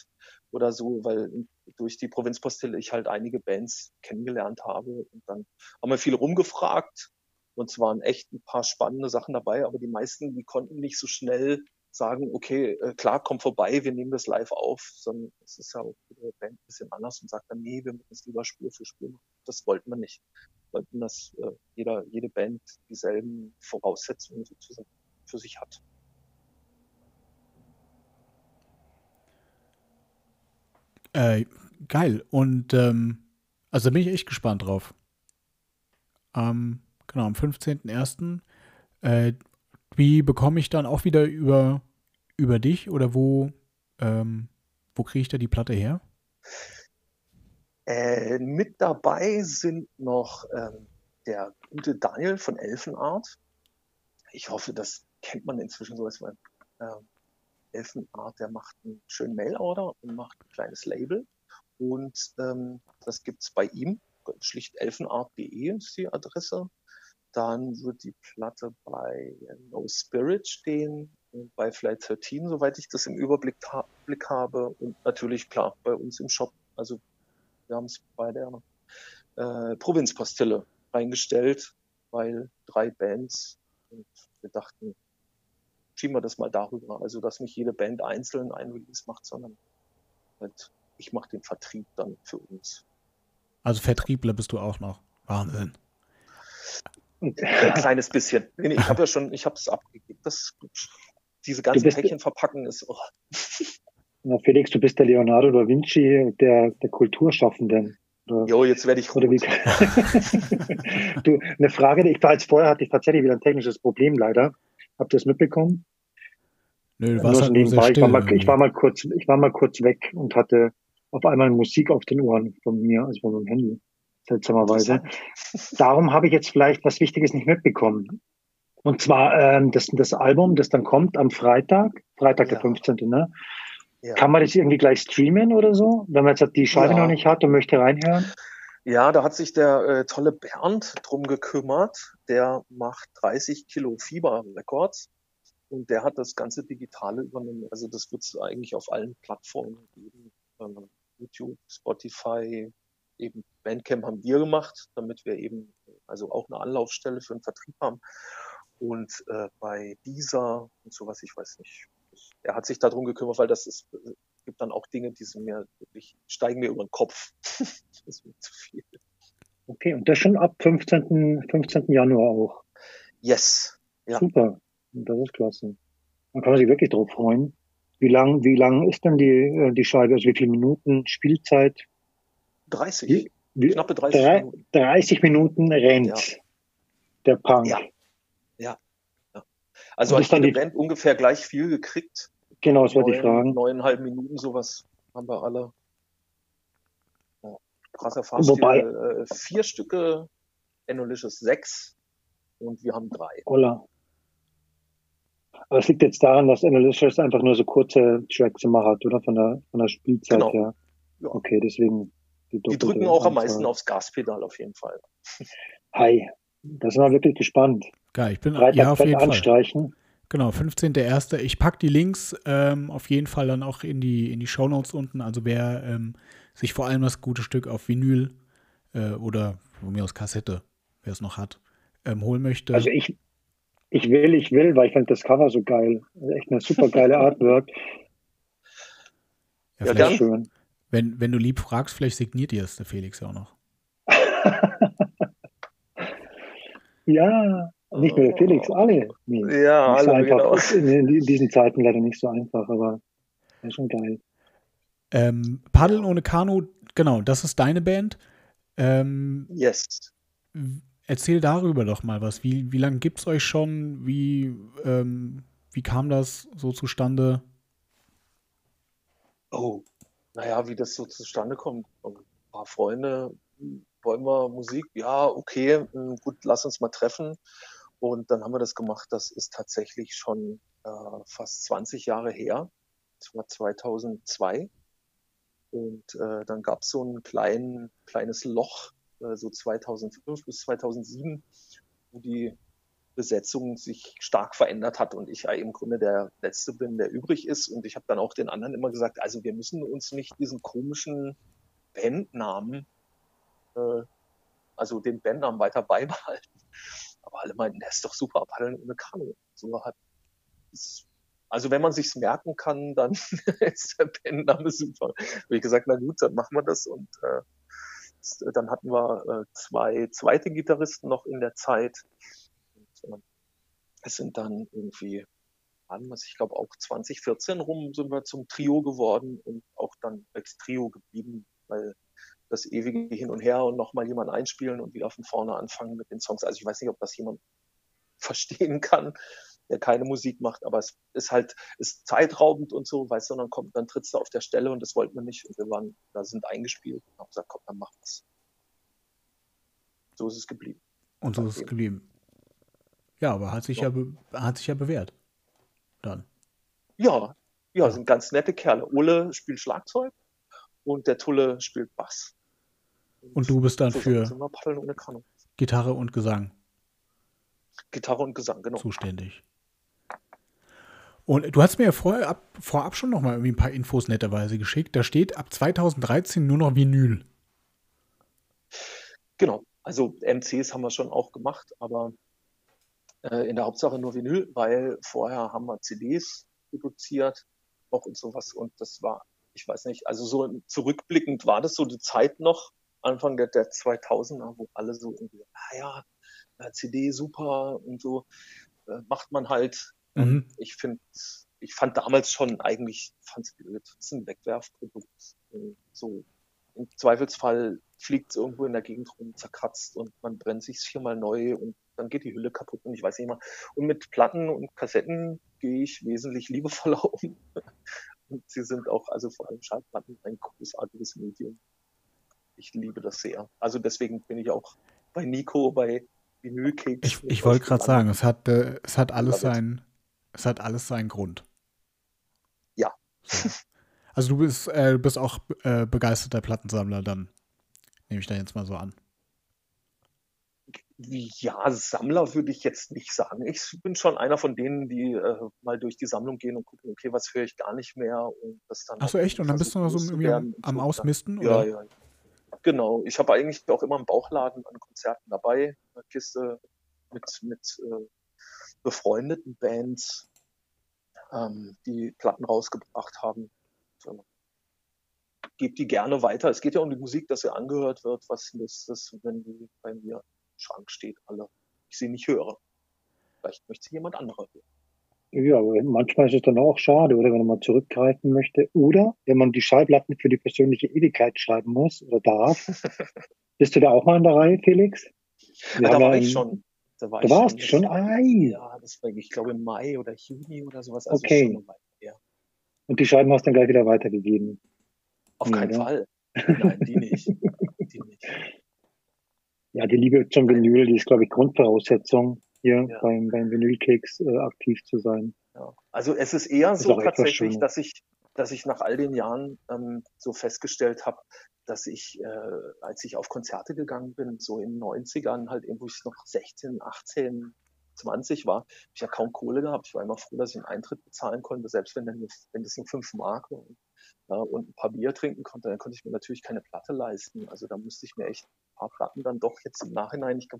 oder so, weil durch die Provinzpostille ich halt einige Bands kennengelernt habe. Und dann haben wir viel rumgefragt und es waren echt ein paar spannende Sachen dabei, aber die meisten, die konnten nicht so schnell sagen, okay, äh, klar, komm vorbei, wir nehmen das live auf, sondern es ist ja auch die Band ein bisschen anders und sagt dann, nee, wir müssen es lieber Spur für Spur. Das wollten wir nicht. Wir wollten, dass äh, jeder, jede Band dieselben Voraussetzungen sozusagen für sich hat. Äh, geil. Und ähm, also bin ich echt gespannt drauf. Ähm, genau, am 15.01. Äh, wie bekomme ich dann auch wieder über, über dich oder wo, ähm, wo kriege ich da die Platte her? Äh, mit dabei sind noch ähm, der gute Daniel von Elfenart. Ich hoffe, dass kennt man inzwischen so, als äh, Elfenart, der macht einen schönen Mail-Order und macht ein kleines Label. Und ähm, das gibt es bei ihm. Schlicht elfenart.de ist die Adresse. Dann wird die Platte bei No Spirit stehen, bei Flight 13, soweit ich das im Überblick ha Blick habe. Und natürlich, klar, bei uns im Shop. Also wir haben es bei der äh, Provinzpastille reingestellt, weil drei Bands und wir dachten, schieben wir das mal darüber. Also, dass nicht jede Band einzeln ein Release macht, sondern halt, ich mache den Vertrieb dann für uns. Also Vertriebler bist du auch noch. Wahnsinn. [LAUGHS] Ein kleines bisschen. Nee, ich habe ja schon, ich habe es abgegeben. Das, diese ganzen Päckchen verpacken ist. Oh. [LAUGHS] Na, Felix, du bist der Leonardo da Vinci der, der Kulturschaffenden. Jo, jetzt werde ich wie, [LAUGHS] du, eine Frage, die ich war jetzt vorher hatte ich tatsächlich wieder ein technisches Problem leider. Habt ihr es mitbekommen? Nö, du warst halt nebenbei. Ich war, mal, ich war mal kurz, ich war mal kurz weg und hatte auf einmal Musik auf den Ohren von mir, also von meinem Handy, seltsamerweise. Darum habe ich jetzt vielleicht was Wichtiges nicht mitbekommen. Und zwar ähm, das, das Album, das dann kommt am Freitag, Freitag ja. der 15. Ne? Ja. Kann man das irgendwie gleich streamen oder so, wenn man jetzt die Scheibe ja. noch nicht hat und möchte reinhören? Ja, da hat sich der äh, tolle Bernd drum gekümmert. Der macht 30 Kilo Fieber Records und der hat das ganze Digitale übernommen. Also das wird es eigentlich auf allen Plattformen geben. Äh, YouTube, Spotify, eben Bandcamp haben wir gemacht, damit wir eben also auch eine Anlaufstelle für den Vertrieb haben. Und äh, bei dieser und sowas, ich weiß nicht, er hat sich darum gekümmert, weil das ist, äh, gibt dann auch Dinge, die sind mir wirklich, steigen mir über den Kopf. [LAUGHS] das ist mir zu viel. Okay, und das schon ab 15. 15. Januar auch. Yes. Ja. Super. Das ist klasse. Man kann sich wirklich drauf freuen. Wie lang, wie lang ist denn die, äh, die Scheibe? Also wie viele Minuten Spielzeit? 30. Wie, wie, Knappe 30 drei, Minuten. 30 Minuten rennt ja. der Punk. Ja. ja. ja. Also hat die Band ungefähr gleich viel gekriegt. Genau, das wollte ich fragen. Neuneinhalb Minuten sowas haben wir alle. Ja, krasser Fahrstil. Wobei, äh, vier Stücke, Enolicious sechs und wir haben drei. Ola. Aber es liegt jetzt daran, dass Analytics einfach nur so kurze Tracks immer hat, oder? Von der, von der Spielzeit genau. her. Ja. Okay, deswegen. Die, die drücken auch am meisten aufs Gaspedal auf jeden Fall. [LAUGHS] Hi, da sind wir wirklich gespannt. Geil, ich bin Freitag ja, auf jeden anstreichen. Fall. Genau, 15.01. Ich packe die Links ähm, auf jeden Fall dann auch in die, in die Shownotes unten. Also wer ähm, sich vor allem das gute Stück auf Vinyl äh, oder von mir aus Kassette, wer es noch hat, ähm, holen möchte. Also ich, ich will, ich will, weil ich fand das Cover so geil. Echt eine super geile [LAUGHS] Artwork. Ja, ja schön. Wenn, wenn du lieb fragst, vielleicht signiert dir es der Felix ja auch noch. [LAUGHS] ja, nicht nur der Felix, alle. Nee, ja, alle, so einfach. Genau. In, in, diesen Zeiten leider nicht so einfach, aber ist schon geil. Ähm, Paddeln ohne Kanu, genau, das ist deine Band. Ähm, yes. Erzähl darüber doch mal was. Wie, wie lange gibt es euch schon? Wie, ähm, wie kam das so zustande? Oh, naja, wie das so zustande kommt. Ein paar Freunde, wollen wir Musik? Ja, okay, hm, gut, lass uns mal treffen. Und dann haben wir das gemacht. Das ist tatsächlich schon äh, fast 20 Jahre her. Das war 2002. Und äh, dann gab es so ein klein, kleines Loch äh, so 2005 bis 2007, wo die Besetzung sich stark verändert hat und ich ja im Grunde der Letzte bin, der übrig ist. Und ich habe dann auch den anderen immer gesagt, also wir müssen uns nicht diesen komischen Bandnamen, äh, also den Bandnamen weiter beibehalten. Aber alle meinten, der ist doch super, Paddeln ohne Kanu. So hat also wenn man sich's merken kann, dann [LAUGHS] ist der Bandname super. Habe ich gesagt, na gut, dann machen wir das und äh, dann hatten wir äh, zwei zweite Gitarristen noch in der Zeit. Und, äh, es sind dann irgendwie, was ich glaube auch 2014 rum sind wir zum Trio geworden und auch dann als Trio geblieben, weil das ewige Hin und Her und nochmal jemand einspielen und wieder von vorne anfangen mit den Songs. Also ich weiß nicht, ob das jemand [LAUGHS] verstehen kann der keine Musik macht, aber es ist halt, ist zeitraubend und so, weißt du, dann kommt, dann trittst du auf der Stelle und das wollten wir nicht und wir waren, da sind eingespielt und haben gesagt, komm, dann mach was. So ist es geblieben. Und so ist es geblieben. Ja, aber hat sich ja, ja hat sich ja bewährt. Dann. Ja, ja, sind ganz nette Kerle. Ole spielt Schlagzeug und der Tulle spielt Bass. Und, und du bist dann für Gitarre und Gesang. Gitarre und Gesang, genau. Zuständig. Und du hast mir ja vorher ab, vorab schon noch mal irgendwie ein paar Infos netterweise geschickt. Da steht ab 2013 nur noch Vinyl. Genau. Also MCs haben wir schon auch gemacht, aber äh, in der Hauptsache nur Vinyl, weil vorher haben wir CDs produziert, auch und sowas. Und das war, ich weiß nicht, also so zurückblickend war das so die Zeit noch, Anfang der, der 2000er, wo alle so irgendwie, ah ja, CD super und so, äh, macht man halt. Mhm. Ich finde, ich fand damals schon eigentlich, blöd, das ist ein Wegwerfprodukt. So, im Zweifelsfall fliegt es irgendwo in der Gegend rum, zerkratzt und man brennt sich viermal neu und dann geht die Hülle kaputt und ich weiß nicht mehr. Und mit Platten und Kassetten gehe ich wesentlich liebevoller [LAUGHS] um. Und sie sind auch, also vor allem Schallplatten, ein großartiges Medium. Ich liebe das sehr. Also deswegen bin ich auch bei Nico, bei Vinylkeks. Ich, ich wollte gerade sagen, es hat, äh, es hat alles sein, es hat alles seinen Grund. Ja. So. Also du bist, äh, bist auch äh, begeisterter Plattensammler dann, nehme ich da jetzt mal so an. Ja, Sammler würde ich jetzt nicht sagen. Ich bin schon einer von denen, die äh, mal durch die Sammlung gehen und gucken, okay, was höre ich gar nicht mehr und das dann. Ach so, echt? Und dann bist du noch so irgendwie am, am Ausmisten? Ja, oder? ja. Genau. Ich habe eigentlich auch immer einen Bauchladen an Konzerten dabei, eine Kiste mit, mit äh, befreundeten Bands, ähm, die Platten rausgebracht haben. So. Gebe die gerne weiter. Es geht ja um die Musik, dass sie angehört wird, was ist das, wenn die bei mir Schrank steht, alle. Ich sie nicht höre. Vielleicht möchte sie jemand anderer hören. Ja, aber manchmal ist es dann auch schade, oder wenn man mal zurückgreifen möchte. Oder wenn man die Schallplatten für die persönliche Ewigkeit schreiben muss oder darf. [LAUGHS] Bist du da auch mal in der Reihe, Felix? Ja, da war ich schon. Da war du ich warst schon? schon? Ei. Ja, das war, ich glaube, im Mai oder Juni oder sowas. Also okay. Und die Scheiben hast du dann gleich wieder weitergegeben? Auf keinen ja. Fall. [LAUGHS] Nein, die nicht. Ja, die Liebe zum Vinyl, die ist, glaube ich, Grundvoraussetzung, hier ja. beim, beim Vinylkeks äh, aktiv zu sein. Ja. Also es ist eher ist so tatsächlich, dass ich, dass ich nach all den Jahren ähm, so festgestellt habe, dass ich, äh, als ich auf Konzerte gegangen bin, so in den 90ern, halt eben, wo ich noch 16, 18, 20 war, habe ich ja kaum Kohle gehabt. Ich war immer froh, dass ich einen Eintritt bezahlen konnte, selbst wenn, dann, wenn das nur 5 Mark war. Ja, und ein paar Bier trinken konnte, dann konnte ich mir natürlich keine Platte leisten. Also da musste ich mir echt paar Platten dann doch jetzt im Nachhinein nicht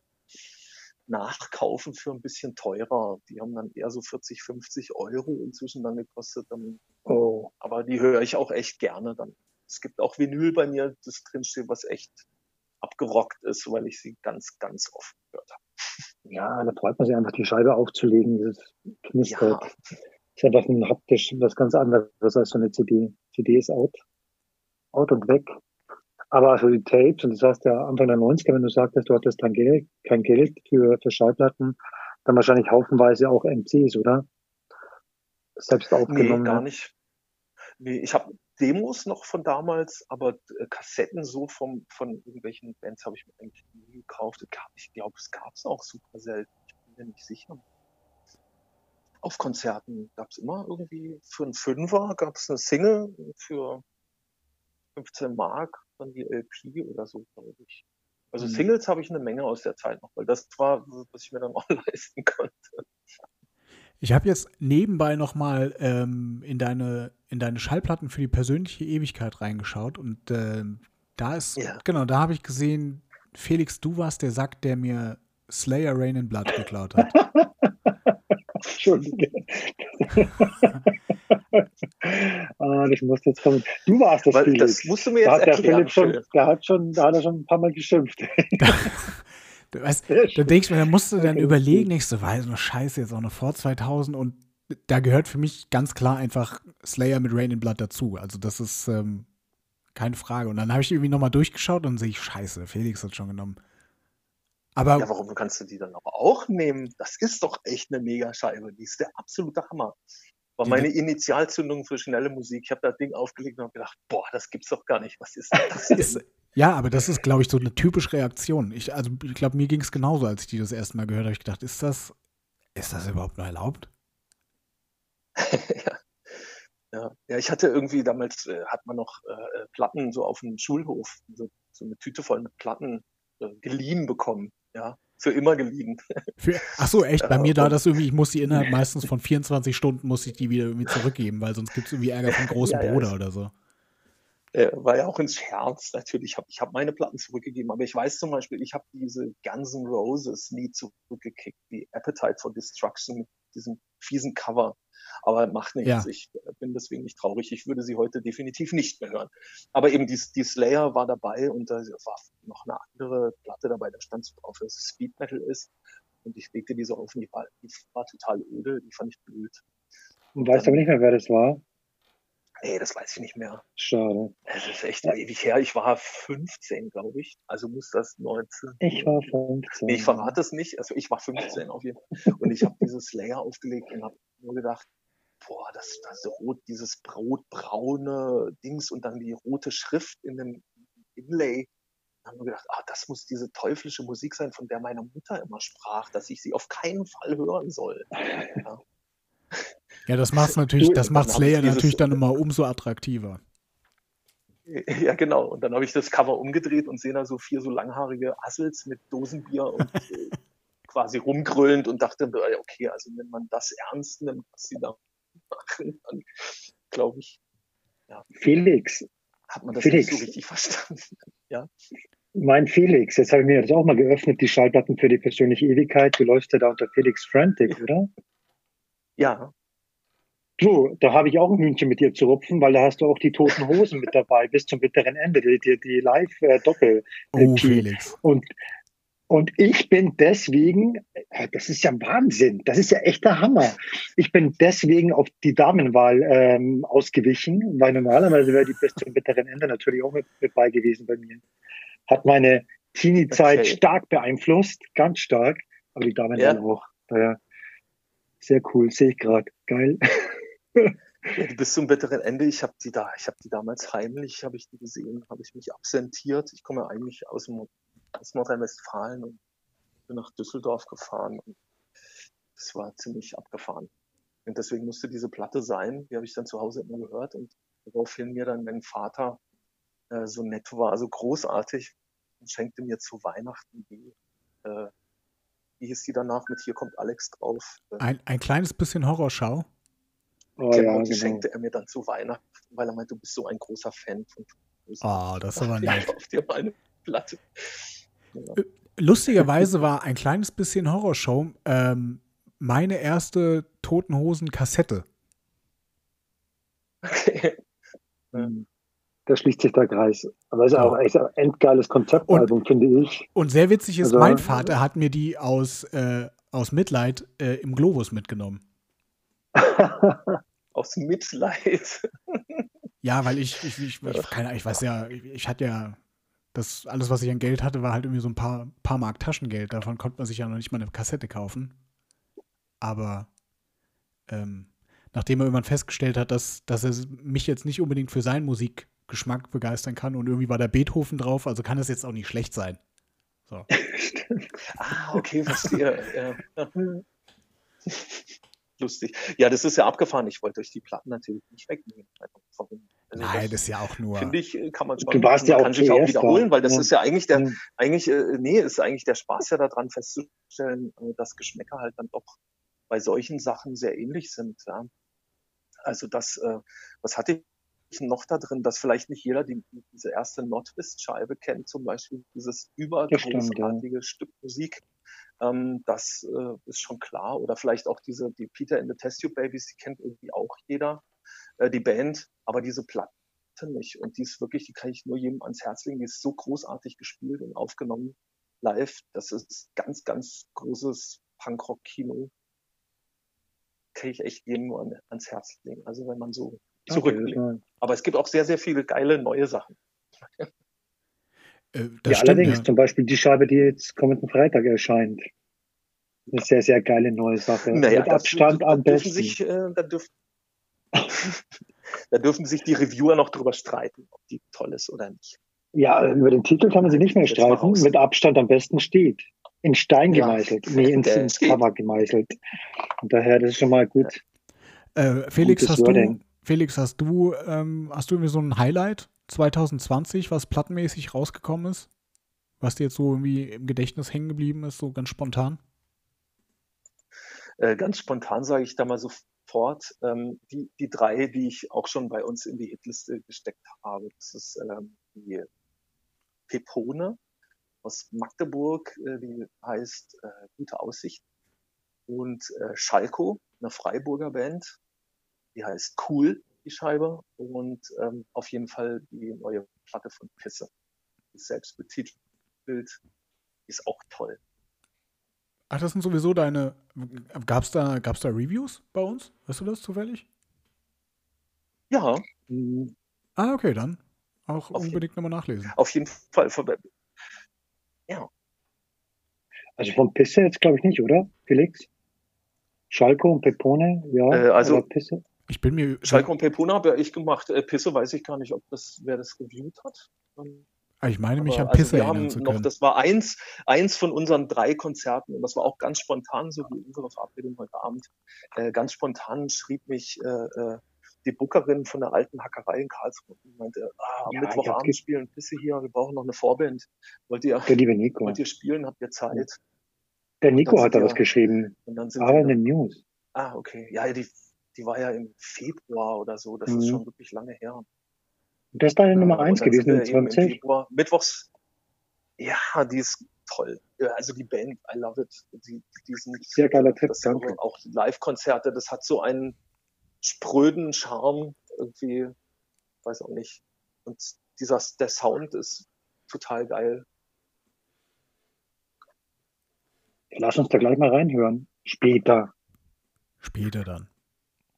nachkaufen für ein bisschen teurer. Die haben dann eher so 40, 50 Euro inzwischen dann gekostet. Oh. Aber die höre ich auch echt gerne dann. Es gibt auch Vinyl bei mir, das drinsteht, was echt abgerockt ist, weil ich sie ganz, ganz oft gehört habe. Ja, da freut man sich einfach, die Scheibe aufzulegen, dieses knistert. Ja ist einfach ein haptisch was ganz anderes als so eine CD. CD ist out, out und weg. Aber also die Tapes, und das heißt ja Anfang der 90er, wenn du sagtest, du hattest kein Geld, kein Geld für, für Schallplatten, dann wahrscheinlich haufenweise auch MCs, oder? Selbst aufgenommen. Nee, gar nicht. Nee, ich habe Demos noch von damals, aber äh, Kassetten so vom, von irgendwelchen Bands habe ich mir eigentlich nie gekauft. Ich glaube, es gab es auch super selten. Ich bin mir nicht sicher auf Konzerten gab es immer irgendwie für einen Fünfer gab es eine Single für 15 Mark, dann die LP oder so, glaube ich. Also mhm. Singles habe ich eine Menge aus der Zeit noch, weil das war, was ich mir dann [LAUGHS] auch leisten konnte. Ich habe jetzt nebenbei noch mal ähm, in deine in deine Schallplatten für die persönliche Ewigkeit reingeschaut und äh, da ist ja. genau da habe ich gesehen, Felix, du warst der Sack, der mir Slayer Rain in Blood geklaut hat. [LAUGHS] Entschuldige. [LAUGHS] ah, das musste jetzt kommen. Du warst das, Weil, Das musst du mir jetzt da hat erklären. Der, Philipp schon, der, hat schon, da hat er schon ein paar Mal geschimpft. du [LAUGHS] weißt, da denkst du mir, da musst du dann okay. überlegen, ich so, weiß nur Scheiße, jetzt auch noch vor 2000 und da gehört für mich ganz klar einfach Slayer mit Rain in Blood dazu. Also das ist ähm, keine Frage. Und dann habe ich irgendwie nochmal durchgeschaut und sehe ich, Scheiße, Felix hat schon genommen. Aber ja, warum kannst du die dann aber auch nehmen? Das ist doch echt eine Megascheibe. Die ist der absolute Hammer. War meine Initialzündung für schnelle Musik. Ich habe das Ding aufgelegt und habe gedacht, boah, das gibt's doch gar nicht. Was ist das? ja, aber das ist, glaube ich, so eine typische Reaktion. Ich, also ich glaube, mir ging es genauso, als ich die das erste Mal gehört habe. Ich gedacht, ist das, Ist das überhaupt noch erlaubt? ja. [LAUGHS] ja. Ja, ich hatte irgendwie damals, äh, hat man noch äh, Platten so auf dem Schulhof, so, so eine Tüte voll mit Platten äh, geliehen bekommen. Ja, für immer geliehen. Für, ach so, echt? Bei mir [LAUGHS] da das irgendwie, ich muss die innerhalb meistens von 24 Stunden muss ich die wieder irgendwie zurückgeben, weil sonst gibt es irgendwie Ärger vom großen [LAUGHS] ja, Bruder ja, oder so. Äh, war ja auch ins Scherz natürlich. Ich habe ich hab meine Platten zurückgegeben, aber ich weiß zum Beispiel, ich habe diese Guns N' Roses nie zurückgekickt, die Appetite for Destruction mit diesem fiesen Cover. Aber macht nichts. Ja. Ich bin deswegen nicht traurig. Ich würde sie heute definitiv nicht mehr hören. Aber eben die, die Slayer war dabei und da war noch eine andere Platte dabei, da stand so drauf, dass es Speed Metal ist. Und ich legte diese auf und die war, die war total öde, die fand ich blöd. Und weißt aber nicht mehr, wer das war? Nee, das weiß ich nicht mehr. Schade. Das ist echt ja. ewig her. Ich war 15, glaube ich. Also muss das 19. Ich war 15. Nee, ich verrate es nicht. Also ich war 15 auf jeden Fall. Und ich habe dieses Layer aufgelegt und habe nur gedacht, boah, das, das rot, dieses rotbraune Dings und dann die rote Schrift in dem Inlay. Da haben wir gedacht, ah, das muss diese teuflische Musik sein, von der meine Mutter immer sprach, dass ich sie auf keinen Fall hören soll. Ja, ja das macht natürlich, das macht Slayer natürlich dann immer umso attraktiver. [LAUGHS] Ja, genau. Und dann habe ich das Cover umgedreht und sehe da so vier so langhaarige Assels mit Dosenbier und äh, [LAUGHS] quasi rumgröllend und dachte, okay, also wenn man das ernst nimmt, was sie da machen, dann glaube ich, ja. Felix. Hat man das Felix. nicht so richtig verstanden. [LAUGHS] ja. Mein Felix, jetzt habe ich mir das auch mal geöffnet, die Schallplatten für die persönliche Ewigkeit. Du läufst ja da unter Felix Frantic, oder? Ja. Du, da habe ich auch ein Hühnchen mit dir zu rupfen, weil da hast du auch die toten Hosen mit dabei bis zum bitteren Ende, die, die, die Live-Doppel. Äh, oh, Felix. Und und ich bin deswegen, äh, das ist ja Wahnsinn, das ist ja echter Hammer. Ich bin deswegen auf die Damenwahl ähm, ausgewichen, weil normalerweise wäre die bis zum bitteren Ende natürlich auch mit, mit bei gewesen bei mir. Hat meine Teenie-Zeit okay. stark beeinflusst, ganz stark, aber die Damenwahl ja. auch. Daher sehr cool, sehe ich gerade. Geil. Bis zum bitteren Ende. Ich habe die da, ich habe die damals heimlich, habe ich die gesehen, habe ich mich absentiert. Ich komme eigentlich aus dem aus Nordrhein-Westfalen und bin nach Düsseldorf gefahren. Und das war ziemlich abgefahren. Und deswegen musste diese Platte sein, die habe ich dann zu Hause immer gehört und woraufhin mir dann mein Vater äh, so nett war, so großartig und schenkte mir zu Weihnachten die, äh, wie hieß die danach mit Hier kommt Alex drauf. Äh, ein, ein kleines bisschen Horrorschau. Oh, genau, ja, die genau. schenkte er mir dann zu Weihnachten, weil er meinte, du bist so ein großer Fan von Oh, das ist aber nett. Auf dir meine Platte. Äh, lustigerweise war ein kleines bisschen Horrorshow ähm, meine erste Totenhosen-Kassette. Okay. Da schließt sich der Kreis. Aber es ist ja. auch echt ein endgeiles Konzeptalbum, finde ich. Und sehr witzig ist, also, mein Vater hat mir die aus, äh, aus Mitleid äh, im Globus mitgenommen. [LAUGHS] aus Mitleid? ja, weil ich, ich, ich, ich, keine, ich weiß ja, ich, ich hatte ja das alles, was ich an Geld hatte, war halt irgendwie so ein paar, paar Mark Taschengeld. Davon konnte man sich ja noch nicht mal eine Kassette kaufen. Aber ähm, nachdem er irgendwann festgestellt hat, dass, dass er mich jetzt nicht unbedingt für seinen Musikgeschmack begeistern kann und irgendwie war der Beethoven drauf, also kann das jetzt auch nicht schlecht sein. So. [LAUGHS] ah, okay, verstehe. [LAUGHS] ja. Lustig. Ja, das ist ja abgefahren. Ich wollte euch die Platten natürlich nicht wegnehmen. Warum? Nein, das, das, ist ja auch nur. Finde ich, kann man schon. Du warst ja auch kann sich auch wiederholen, weil das ja. ist ja eigentlich der, ja. eigentlich, äh, nee, ist eigentlich der Spaß ja daran festzustellen, äh, dass Geschmäcker halt dann doch bei solchen Sachen sehr ähnlich sind. Ja. Also das, äh, was hatte ich noch da drin, dass vielleicht nicht jeder die, diese erste Nordwest-Scheibe kennt, zum Beispiel dieses übergroßartige ja. Stück Musik. Ähm, das äh, ist schon klar. Oder vielleicht auch diese, die Peter in the Test Tube Babies, die kennt irgendwie auch jeder äh, die Band, aber diese Platte nicht. Und die ist wirklich, die kann ich nur jedem ans Herz legen. Die ist so großartig gespielt und aufgenommen live. Das ist ganz, ganz großes Punkrock-Kino. Kann ich echt jedem nur an, ans Herz legen. Also wenn man so zurückblickt. Okay, aber es gibt auch sehr, sehr viele geile neue Sachen. Äh, ja, stimmt, allerdings ja. zum Beispiel die Scheibe, die jetzt kommenden Freitag erscheint. Eine sehr, sehr geile neue Sache. Naja, Mit Abstand am besten. Sich, äh, da dürfen [LAUGHS] da dürfen sich die Reviewer noch drüber streiten, ob die toll ist oder nicht. Ja, über den Titel kann man sich nicht mehr streiten. Mit Abstand am besten steht. in Stein gemeißelt, ja. nee, ins, ins Cover gemeißelt. Und daher, das ist schon mal gut. Äh, Felix, hast du, Felix, hast du, ähm, hast du irgendwie so ein Highlight 2020, was plattenmäßig rausgekommen ist? Was dir jetzt so irgendwie im Gedächtnis hängen geblieben ist, so ganz spontan? Äh, ganz spontan sage ich da mal sofort ähm, die, die drei, die ich auch schon bei uns in die Hitliste gesteckt habe. Das ist ähm, die Pepone aus Magdeburg, äh, die heißt äh, Gute Aussicht. Und äh, Schalko, eine Freiburger Band, die heißt Cool, die Scheibe. Und ähm, auf jeden Fall die neue Platte von Pisse. Die selbst betitelt, ist auch toll. Ach, das sind sowieso deine. Gab es da, gab's da Reviews bei uns? Weißt du das zufällig? Ja. Ah, okay, dann auch auf unbedingt nochmal nachlesen. Auf jeden Fall. Ja. Also von Pisse jetzt glaube ich nicht, oder, Felix? Schalko und Pepone, ja. Äh, also Pisse. Ich bin mir. Schalko und Pepone habe ich gemacht. Äh, Pisse weiß ich gar nicht, ob das, wer das reviewt hat. Ähm, ich meine, mich an also Pisse also wir haben zu können. Noch, das war eins, eins von unseren drei Konzerten und das war auch ganz spontan, so wie unsere Verabredung heute Abend. Äh, ganz spontan schrieb mich äh, äh die Bookerin von der alten Hackerei in Karlsruhe und meinte, ah, am ja, Mittwochabend spielen Pisse hier, wir brauchen noch eine Vorband. Wollt ihr, der liebe Nico. wollt ihr spielen, habt ihr Zeit? Der Nico hat da was geschrieben. Und dann sind Aber in den News. Ah, okay. Ja, die, die war ja im Februar oder so, das mhm. ist schon wirklich lange her. Das ist deine Nummer eins gewesen in 20? Februar, Mittwochs. Ja, die ist toll. Also die Band, I love it. Die, die sind, Sehr geiler Tipp, danke. Auch Live-Konzerte, das hat so einen spröden Charme irgendwie, weiß auch nicht. Und dieser, der Sound ist total geil. Lass uns da gleich mal reinhören. Später. Später dann.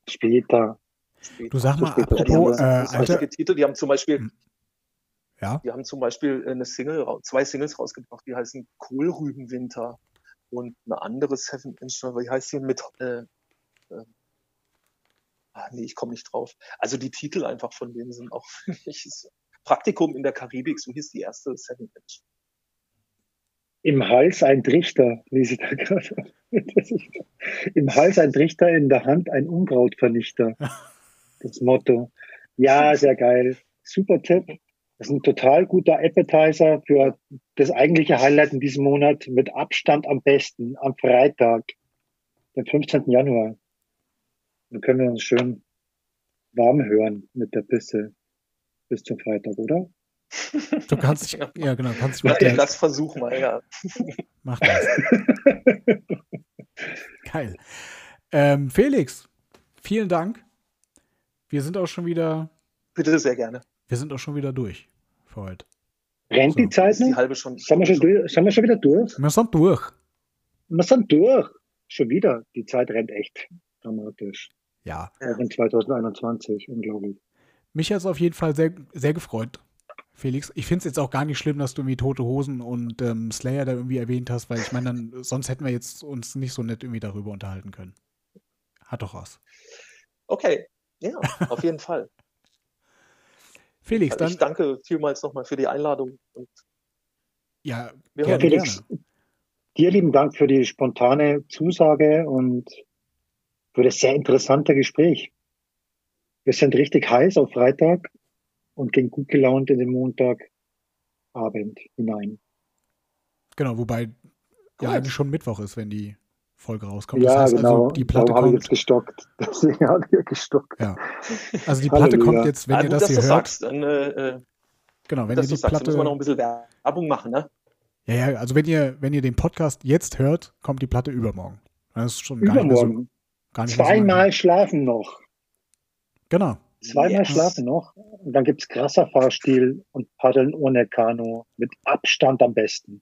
Später. Du sag mal, apropos, äh, Alter. Titel, die haben zum Beispiel, hm. ja? die haben zum Beispiel eine Single, zwei Singles rausgebracht, die heißen Kohlrübenwinter und eine andere Seven Inch, wie heißt die mit, äh, äh, ah, nee, ich komme nicht drauf. Also die Titel einfach von denen sind auch [LAUGHS] für mich Praktikum in der Karibik, so hieß die erste Seven Inch. Im Hals ein Trichter, lese ich da gerade. [LAUGHS] Im Hals ein Trichter, in der Hand ein Unkrautvernichter. [LAUGHS] Das Motto. Ja, sehr geil. Super Tipp. Das ist ein total guter Appetizer für das eigentliche Highlight in diesem Monat mit Abstand am besten am Freitag, den 15. Januar. Dann können wir uns schön warm hören mit der Pisse bis zum Freitag, oder? Du kannst dich, ja genau, kannst dich mit der, das versuch mal, ja. [LAUGHS] Mach das. [LAUGHS] Geil. Ähm, Felix, vielen Dank. Wir sind auch schon wieder. Bitte sehr gerne. Wir sind auch schon wieder durch für heute. Rennt so. die Zeit noch? Die halbe schon. Sind wir schon, durch? sind wir schon wieder durch? Wir sind durch. Wir sind durch. Schon wieder. Die Zeit rennt echt dramatisch. Ja. Auch in 2021, unglaublich. Mich hat es auf jeden Fall sehr, sehr gefreut, Felix. Ich finde es jetzt auch gar nicht schlimm, dass du irgendwie Tote Hosen und ähm, Slayer da irgendwie erwähnt hast, weil ich meine, dann sonst hätten wir jetzt uns nicht so nett irgendwie darüber unterhalten können. Hat doch was. Okay, ja, auf jeden Fall. [LAUGHS] Felix, also dann. Ich danke vielmals nochmal für die Einladung. Und ja, gerne, Felix, gerne. dir lieben Dank für die spontane Zusage und für das sehr interessante Gespräch. Wir sind richtig heiß auf Freitag und gehen gut gelaunt in den Montagabend hinein. Genau, wobei ja eigentlich schon Mittwoch ist, wenn die Folge rauskommt. Ja, das heißt also, genau. also, die Platte Darum kommt. Jetzt gestockt. Deswegen habe ich gestockt. Ja. Also die Platte Halleluja. kommt jetzt, wenn ah, ihr das hier hört. Sagst, dann, äh, genau, wenn ihr die sagst, Platte. Müssen wir noch ein bisschen Werbung machen, ne? Ja, ja, also wenn ihr, wenn ihr den Podcast jetzt hört, kommt die Platte übermorgen. Das ist schon übermorgen. gar nicht so, gar nicht Zweimal so schlafen noch. Genau. Zweimal yes. schlafen noch. Und dann gibt es krasser Fahrstil und Paddeln ohne Kanu. Mit Abstand am besten.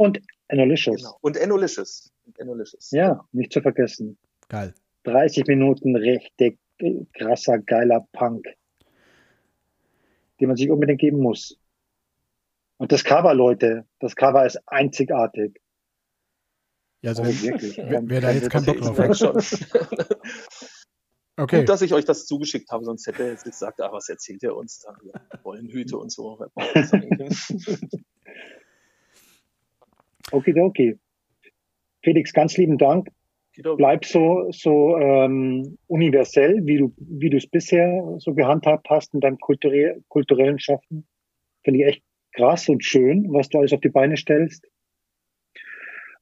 Und Enolicious. Genau. Und Enolicious. Enolicious. Ja, nicht zu vergessen. Geil. 30 Minuten richtig krasser, geiler Punk, den man sich unbedingt geben muss. Und das Cover, Leute, das Cover ist einzigartig. Ja, also oh, wirklich. Wer, wer da jetzt keinen Bock drauf hat. [LAUGHS] Okay. Gut, dass ich euch das zugeschickt habe, sonst hätte er jetzt gesagt, ah, was erzählt ihr uns da? Wollenhüte und so. [LAUGHS] okay, okay. Felix, ganz lieben Dank. Bleib so, so ähm, universell, wie du wie du es bisher so gehandhabt hast in deinem kulturell, kulturellen Schaffen. Finde ich echt krass und schön, was du alles auf die Beine stellst.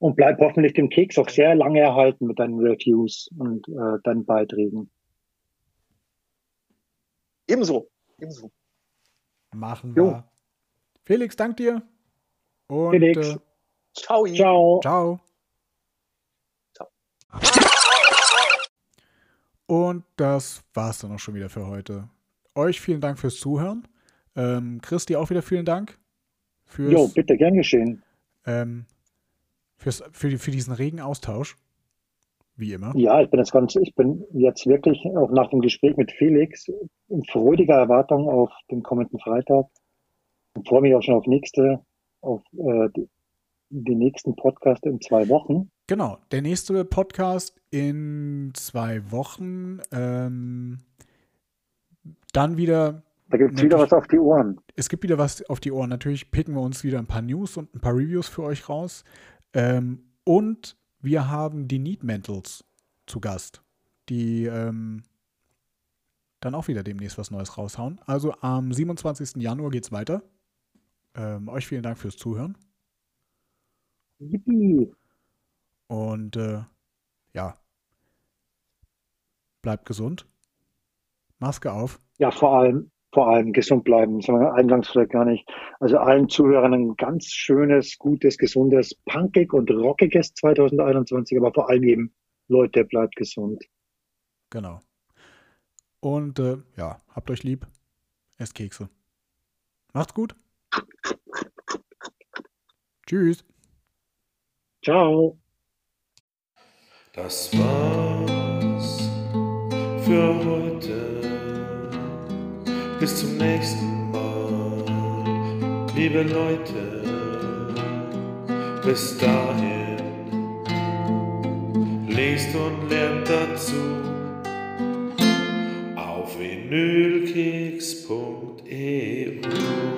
Und bleib hoffentlich dem Keks auch sehr lange erhalten mit deinen Reviews und äh, deinen Beiträgen. Ebenso, ebenso. Machen wir. Jo. Felix, dank dir. Und, Felix. Äh, ciao. Ciao. Ciao. Ciao. Und das war's dann auch schon wieder für heute. Euch vielen Dank fürs Zuhören. Ähm, Christi auch wieder vielen Dank. Fürs, jo, bitte, gern geschehen. Ähm, fürs, für, für diesen regen Austausch. Wie immer. Ja, ich bin jetzt ganz, ich bin jetzt wirklich auch nach dem Gespräch mit Felix in freudiger Erwartung auf den kommenden Freitag und freue mich auch schon auf nächste, auf äh, die, den nächsten Podcast in zwei Wochen. Genau, der nächste Podcast in zwei Wochen. Ähm, dann wieder. Da gibt es wieder was auf die Ohren. Es gibt wieder was auf die Ohren. Natürlich picken wir uns wieder ein paar News und ein paar Reviews für euch raus. Ähm, und wir haben die Need Mentals zu Gast, die ähm, dann auch wieder demnächst was Neues raushauen. Also am 27. Januar geht's weiter. Ähm, euch vielen Dank fürs Zuhören. Yippie. Und äh, ja, bleibt gesund. Maske auf. Ja, vor allem, vor allem gesund bleiben. Das haben wir eingangs vielleicht gar nicht. Also allen Zuhörern ein ganz schönes, gutes, gesundes, punkig und rockiges 2021, aber vor allem eben, Leute, bleibt gesund. Genau. Und äh, ja, habt euch lieb. Esst Kekse. Macht's gut. Tschüss. Ciao. Das war's für heute. Bis zum nächsten Mal, liebe Leute. Bis dahin, lest und lernt dazu auf vinylkeks.eu.